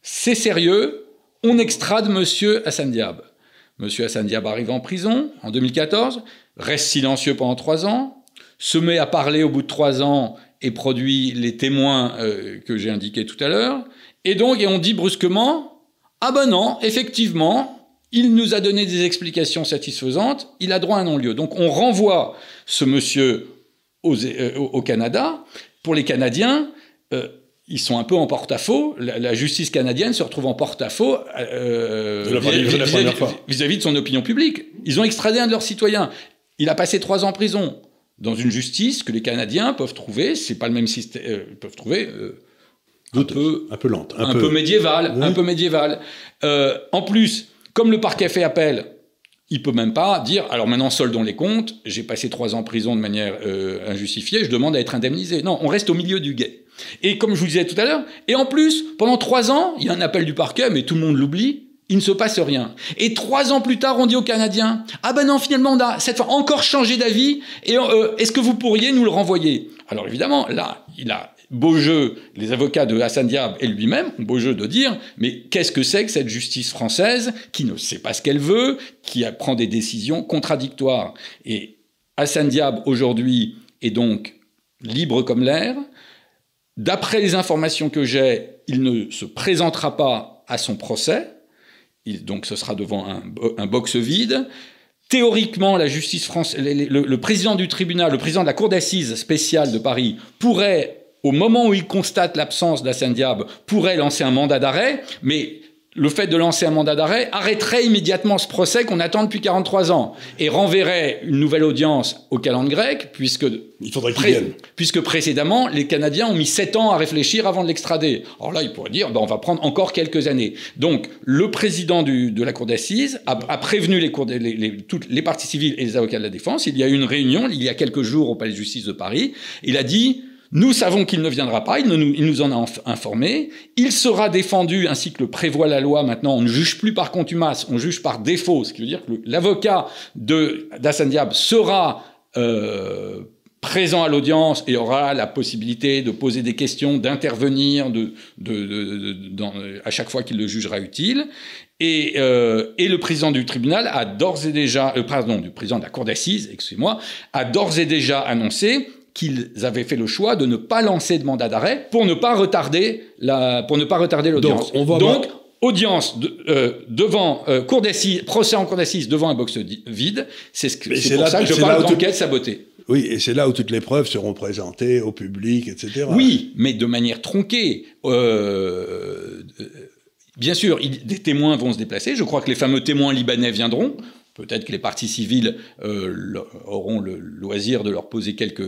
c'est sérieux, on extrade monsieur Hassan Diab. Monsieur Hassan Diab arrive en prison en 2014, reste silencieux pendant trois ans, se met à parler au bout de trois ans et produit les témoins euh, que j'ai indiqués tout à l'heure. Et donc, on dit brusquement, ah ben non, effectivement, il nous a donné des explications satisfaisantes, il a droit à un non-lieu. Donc on renvoie ce monsieur euh, au Canada. Pour les Canadiens, euh, ils sont un peu en porte-à-faux. La, justice canadienne se retrouve en porte-à-faux vis-à-vis de son opinion publique. Ils ont extradé un de leurs citoyens. Il a passé trois ans en prison dans une justice que les Canadiens peuvent trouver, c'est pas le même système, euh, peuvent trouver un peu, un peu lente, un, peu, médiéval, un peu médiéval. en plus, comme le parquet fait appel, il peut même pas dire alors maintenant soldons les comptes, j'ai passé trois ans en prison de manière euh, injustifiée, je demande à être indemnisé. Non, on reste au milieu du guet. Et comme je vous disais tout à l'heure, et en plus, pendant trois ans, il y a un appel du parquet, mais tout le monde l'oublie, il ne se passe rien. Et trois ans plus tard, on dit aux Canadiens Ah ben non, finalement, on a cette fois encore changé d'avis, et euh, est-ce que vous pourriez nous le renvoyer? Alors évidemment, là, il a beau jeu, les avocats de Hassan Diab et lui-même ont beau jeu de dire mais qu'est-ce que c'est que cette justice française qui ne sait pas ce qu'elle veut, qui prend des décisions contradictoires? Et Hassan Diab aujourd'hui est donc libre comme l'air. D'après les informations que j'ai, il ne se présentera pas à son procès. donc ce sera devant un, box vide. Théoriquement, la justice française, le, président du tribunal, le président de la cour d'assises spéciale de Paris pourrait au moment où il constate l'absence d'Hassan Diab, pourrait lancer un mandat d'arrêt, mais le fait de lancer un mandat d'arrêt arrêterait immédiatement ce procès qu'on attend depuis 43 ans et renverrait une nouvelle audience au calendrier grec, puisque, il faudrait qu'il puisque précédemment, les Canadiens ont mis 7 ans à réfléchir avant de l'extrader. Alors là, il pourrait dire, ben, on va prendre encore quelques années. Donc, le président de la Cour d'assises a, prévenu les, cours, les, toutes les parties civiles et les avocats de la défense. Il y a eu une réunion, il y a quelques jours, au Palais de justice de Paris. Il a dit, nous savons qu'il ne viendra pas, il, nous, en a informé. Il sera défendu, ainsi que le prévoit la loi maintenant, on ne juge plus par contumace, on juge par défaut, ce qui veut dire que l'avocat d'Hassan Diab sera euh, présent à l'audience et aura la possibilité de poser des questions, d'intervenir à chaque fois qu'il le jugera utile. Et, euh, et, le président du tribunal a d'ores et déjà, pardon, du président de la cour d'assises, excusez-moi, a d'ores et déjà annoncé qu'ils avaient fait le choix de ne pas lancer de mandat d'arrêt pour ne pas retarder la, pour ne pas retarder l'audience. Donc, audience euh, devant euh, cour d'assises, procès en cour d'assises devant un box vide, c'est ce que, c'est pour ça que je parle d'enquête sabotée. Oui, et c'est là où toutes les preuves seront présentées au public, etc. Oui, mais de manière tronquée. Euh, bien sûr, des témoins vont se déplacer. Je crois que les fameux témoins libanais viendront. Peut-être que les partis civils euh, auront le loisir de leur poser quelques.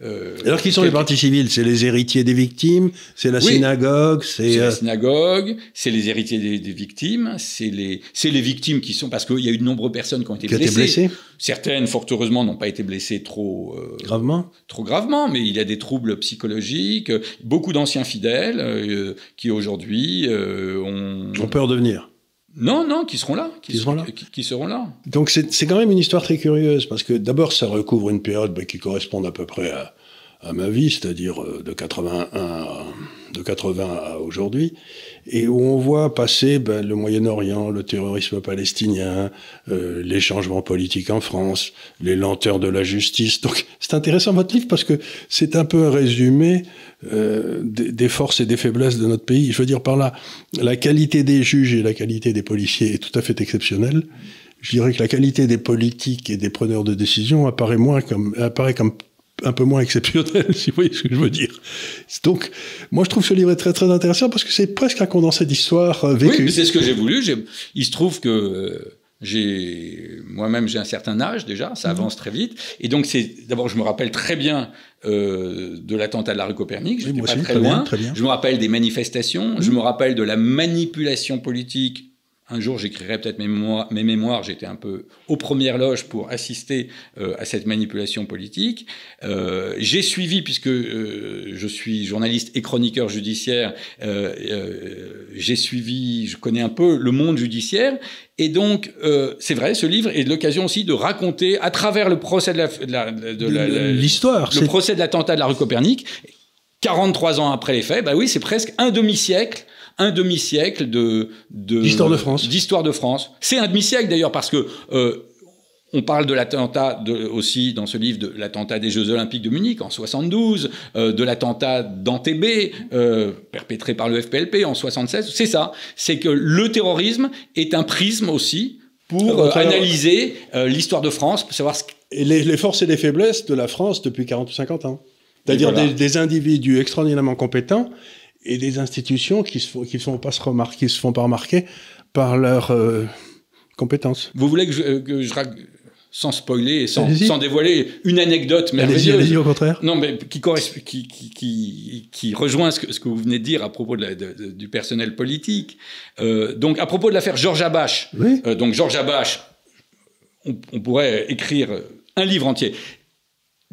Euh, Alors qui sont les partis civils? C'est les héritiers des victimes C'est la synagogue C'est la euh, synagogue, c'est les héritiers des, victimes, c'est les, les victimes qui sont... Parce qu'il y a eu de nombreuses personnes qui ont été blessées. Certaines, fort heureusement, n'ont pas été blessées trop... gravement Trop gravement, mais il y a des troubles psychologiques. Beaucoup d'anciens fidèles qui aujourd'hui ont... Ont peur de venir non, non, qui seront là. Qui, seront là. Qui, seront là. Donc c'est quand même une histoire très curieuse, parce que d'abord, ça recouvre une période bah, qui correspond à peu près à ma vie, c'est-à-dire euh, de 81 à, de 80 à aujourd'hui, et où on voit passer ben, le Moyen-Orient, le terrorisme palestinien, euh, les changements politiques en France, les lenteurs de la justice. Donc c'est intéressant votre livre parce que c'est un peu un résumé euh, des, des, forces et des faiblesses de notre pays. Je veux dire par là, la qualité des juges et la qualité des policiers est tout à fait exceptionnelle. Je dirais que la qualité des politiques et des preneurs de décision apparaît moins comme apparaît comme un peu moins exceptionnel, *laughs* si vous voyez ce que je veux dire. Donc, moi, je trouve ce livre très très intéressant parce que c'est presque un condensé d'histoire euh, vécue. Oui, c'est ce que j'ai voulu. Il se trouve que euh, j'ai moi-même j'ai un certain âge déjà, ça mhm. avance très vite, et donc c'est d'abord je me rappelle très bien euh, de l'attentat de la rue Copernic, je oui, pas très, loin. très bien. Je me rappelle des manifestations, je mhm. me rappelle de la manipulation politique un jour, j'écrirai peut-être mes, mes, mémoires. J'étais un peu aux premières loges pour assister euh, à cette manipulation politique. Euh, j'ai suivi, puisque euh, je suis journaliste et chroniqueur judiciaire, j'ai suivi, je connais un peu le monde judiciaire. Et donc, c'est vrai, ce livre est l'occasion aussi de raconter, à travers le procès de l'histoire, le procès de l'attentat de la rue Copernic, 43 ans après les faits, bah oui, c'est presque un demi-siècle un demi-siècle de d'histoire de, France. D'histoire de France. C'est un demi-siècle d'ailleurs parce que euh, on parle de l'attentat aussi dans ce livre de l'attentat des Jeux Olympiques de Munich en 72, euh, de l'attentat d'Antébé euh, perpétré par le FPLP en 76. C'est ça. C'est que le terrorisme est un prisme aussi pour analyser l'histoire de France, pour savoir ce et les, forces et les faiblesses de la France depuis 40 ou 50 ans. C'est-à-dire des, des, individus extraordinairement compétents et des institutions qui se font, qui font pas se remarquer, se font pas remarquer par leurs euh, compétences. Vous voulez que je, que je sans spoiler et sans, sans, dévoiler une anecdote merveilleuse. Allez-y, au contraire. Non, mais qui, qui, qui, qui, rejoint ce que, ce que, vous venez de dire à propos de la, de, du personnel politique. Euh, donc, à propos de l'affaire Georges Abache. Oui. Euh, donc, Georges Abache, on, on, pourrait écrire un livre entier.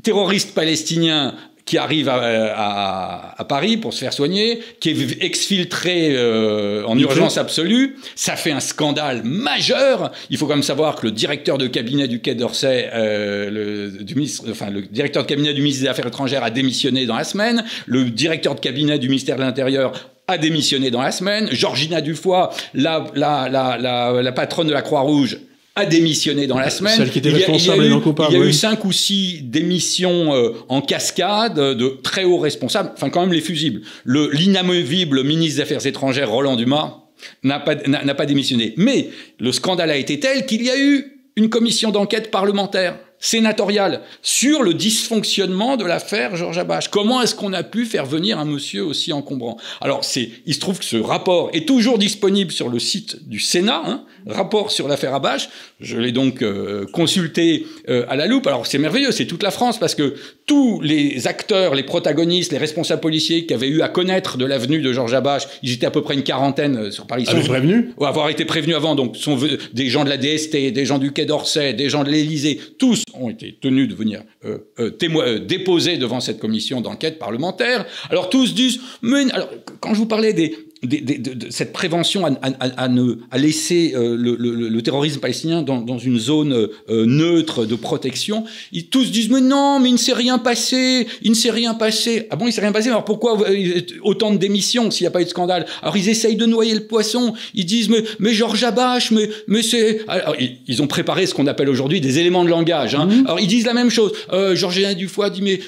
Terroriste palestinien qui arrive à, à, Paris pour se faire soigner, qui est exfiltré euh, en urgence absolue. Ça fait un scandale majeur. Il faut quand même savoir que le directeur de cabinet du Quai d'Orsay, euh, le, du ministre, enfin le directeur de cabinet du ministre des Affaires étrangères a démissionné dans la semaine. Le directeur de cabinet du ministère de l'Intérieur a démissionné dans la semaine. Georgina Dufoy, la, la, la, la, la patronne de la Croix-Rouge, a démissionné dans la semaine. Celle qui était responsable il y a, eu, il y a eu cinq ou six démissions euh, en cascade de très hauts responsables, enfin quand même les fusibles. Le l'inamovible ministre des Affaires étrangères Roland Dumas n'a pas n'a pas démissionné. Mais le scandale a été tel qu'il y a eu une commission d'enquête parlementaire sénatoriale sur le dysfonctionnement de l'affaire Georges Abache. Comment est-ce qu'on a pu faire venir un monsieur aussi encombrant? Alors, c'est, il se trouve que ce rapport est toujours disponible sur le site du Sénat, hein, rapport sur l'affaire Abache. Je l'ai donc euh, consulté euh, à la loupe. Alors, c'est merveilleux, c'est toute la France parce que tous les acteurs, les protagonistes, les responsables policiers qui avaient eu à connaître de l'avenue de Georges Abache, ils étaient à peu près une quarantaine euh, sur Paris. Sont prévenus? Ou avoir été prévenus avant. Donc, sont des gens de la DST, des gens du Quai d'Orsay, des gens de l'Élysée, tous ont été tenus de venir euh, euh, euh, déposer devant cette commission d'enquête parlementaire. Alors tous disent, mais alors, quand je vous parlais des, de, cette prévention à, ne, à laisser euh, le, terrorisme palestinien dans, une zone euh, neutre de protection, ils tous disent mais non, mais il ne s'est rien passé, il ne s'est rien passé. Ah bon, il ne s'est rien passé? Alors pourquoi euh, autant de démissions s'il n'y a pas eu de scandale? Alors ils essayent de noyer le poisson. Ils disent mais mais Georges Abache, mais mais c'est. Alors ils, ont préparé ce qu'on appelle aujourd'hui des éléments de langage. Hein. Mmh. Alors ils disent la même chose. Euh, Georges Dufoy dit mais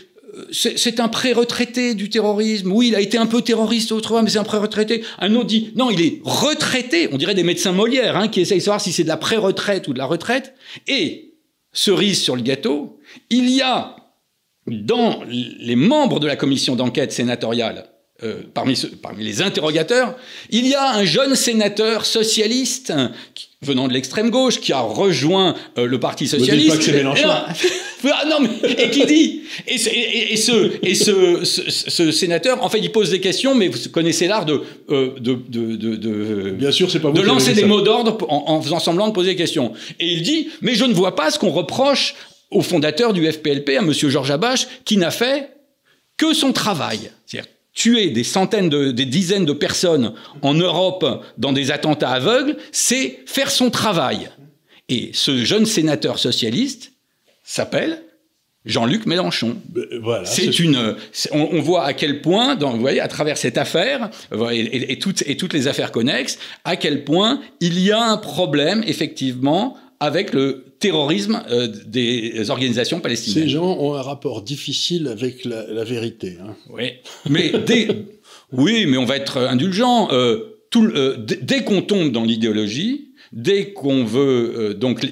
c'est un pré-retraité du terrorisme. Oui, il a été un peu terroriste autrefois, mais c'est un pré-retraité. Un autre dit, non, il est retraité. On dirait des médecins Molière hein, qui essayent de savoir si c'est de la pré-retraite ou de la retraite. Et, cerise sur le gâteau, il y a dans les membres de la commission d'enquête sénatoriale, euh, parmi, parmi les interrogateurs, il y a un jeune sénateur socialiste venant de l'extrême gauche qui a rejoint euh, le Parti socialiste. Pas que Mélenchon. *laughs* ah non, mais, et qui dit et, et, et, ce, et ce, ce, sénateur, en fait, il pose des questions, mais vous connaissez l'art de, euh, de, de, de, Bien sûr, c'est pas de lancer des mots d'ordre en, en, faisant semblant de poser des questions. Et il dit, mais je ne vois pas ce qu'on reproche au fondateur du FPLP, à Monsieur Georges Abache, qui n'a fait que son travail. C'est-à-dire tuer des centaines, de, des dizaines de personnes en Europe dans des attentats aveugles, c'est faire son travail. Et ce jeune sénateur socialiste s'appelle Jean-Luc Mélenchon. Ben, voilà, c'est une. On, voit à quel point, dans, vous voyez, à travers cette affaire et, et, toutes, et toutes les affaires connexes, à quel point il y a un problème effectivement avec le terrorisme euh, des organisations palestiniennes. Ces gens ont un rapport difficile avec la, vérité. Hein. Oui, mais dès, *laughs* oui, mais on va être indulgent. Euh, tout, euh, dès qu'on tombe dans l'idéologie, dès qu'on veut donc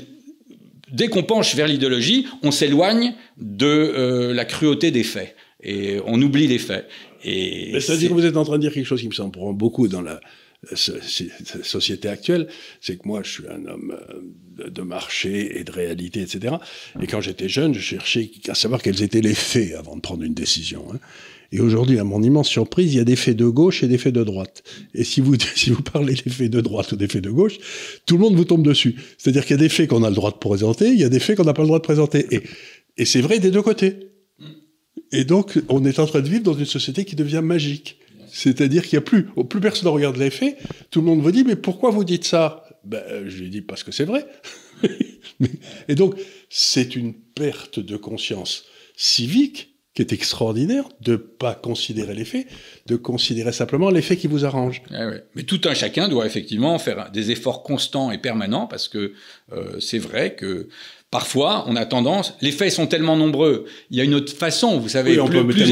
dès qu'on penche vers l'idéologie, on s'éloigne de la cruauté des faits et on oublie les faits. C'est-à-dire que vous êtes en train de dire quelque chose qui me semble beaucoup dans la société actuelle, c'est que moi, je suis un homme de marché et de réalité, etc. Et quand j'étais jeune, je cherchais à savoir quels étaient les faits avant de prendre une décision. Hein. Et aujourd'hui, à mon immense surprise, il y a des faits de gauche et des faits de droite. Et si vous, *laughs* si vous parlez des faits de droite ou des faits de gauche, tout le monde vous tombe dessus. C'est-à-dire qu'il y a des faits qu'on a le droit de présenter, il y a des faits qu'on n'a pas le droit de présenter. Et, et c'est vrai des deux côtés. Et donc, on est en train de vivre dans une société qui devient magique. C'est-à-dire qu'il n'y a plus, plus personne ne regarde les faits, tout le monde vous dit, mais pourquoi vous dites ça? Ben, Je lui dis, parce que c'est vrai. *laughs* et donc, c'est une perte de conscience civique qui est extraordinaire de ne pas considérer les faits, de considérer simplement les faits qui vous arrangent. Eh mais tout un chacun doit effectivement faire des efforts constants et permanents parce que euh, c'est vrai que Parfois, on a tendance, les faits sont tellement nombreux, il y a une autre façon, vous savez, on plus, plus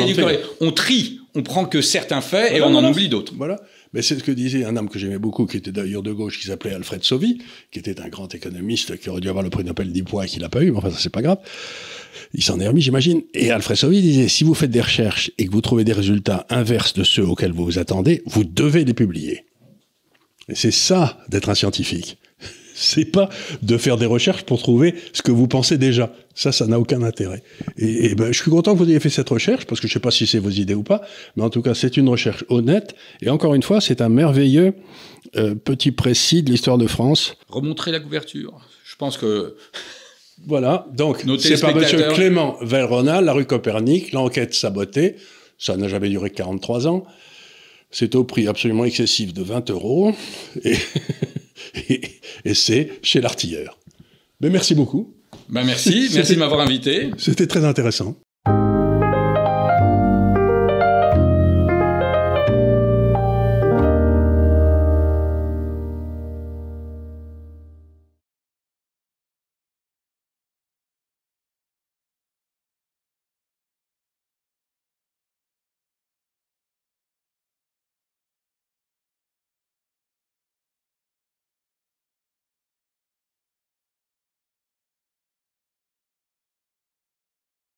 On trie, on prend que certains faits et on en oublie d'autres. Voilà. Mais c'est ce que disait un homme que j'aimais beaucoup, qui était d'ailleurs de gauche, qui s'appelait Alfred Sauvy, qui était un grand économiste, qui aurait dû avoir le prix Nobel 10 points et qui l'a pas eu, mais enfin, ça c'est pas grave. Il s'en est remis, j'imagine. Et Alfred Sauvy disait, si vous faites des recherches et que vous trouvez des résultats inverses de ceux auxquels vous vous attendez, vous devez les publier. Et c'est ça d'être un scientifique c'est pas de faire des recherches pour trouver ce que vous pensez déjà. Ça, ça n'a aucun intérêt. Et, ben, je suis content que vous ayez fait cette recherche, parce que je sais pas si c'est vos idées ou pas, mais en tout cas, c'est une recherche honnête. Et encore une fois, c'est un merveilleux euh, petit précis de l'histoire de France. Remontrer la couverture. Je pense que... *laughs* Voilà, donc c'est par M. Clément Velronal, la rue Copernic, l'enquête sabotée. Ça n'a jamais duré 43 ans. C'est au prix absolument excessif de 20 euros. Et *laughs* et, c'est chez l'artilleur. Mais merci beaucoup. Ben merci, *laughs* merci de m'avoir invité. C'était très intéressant.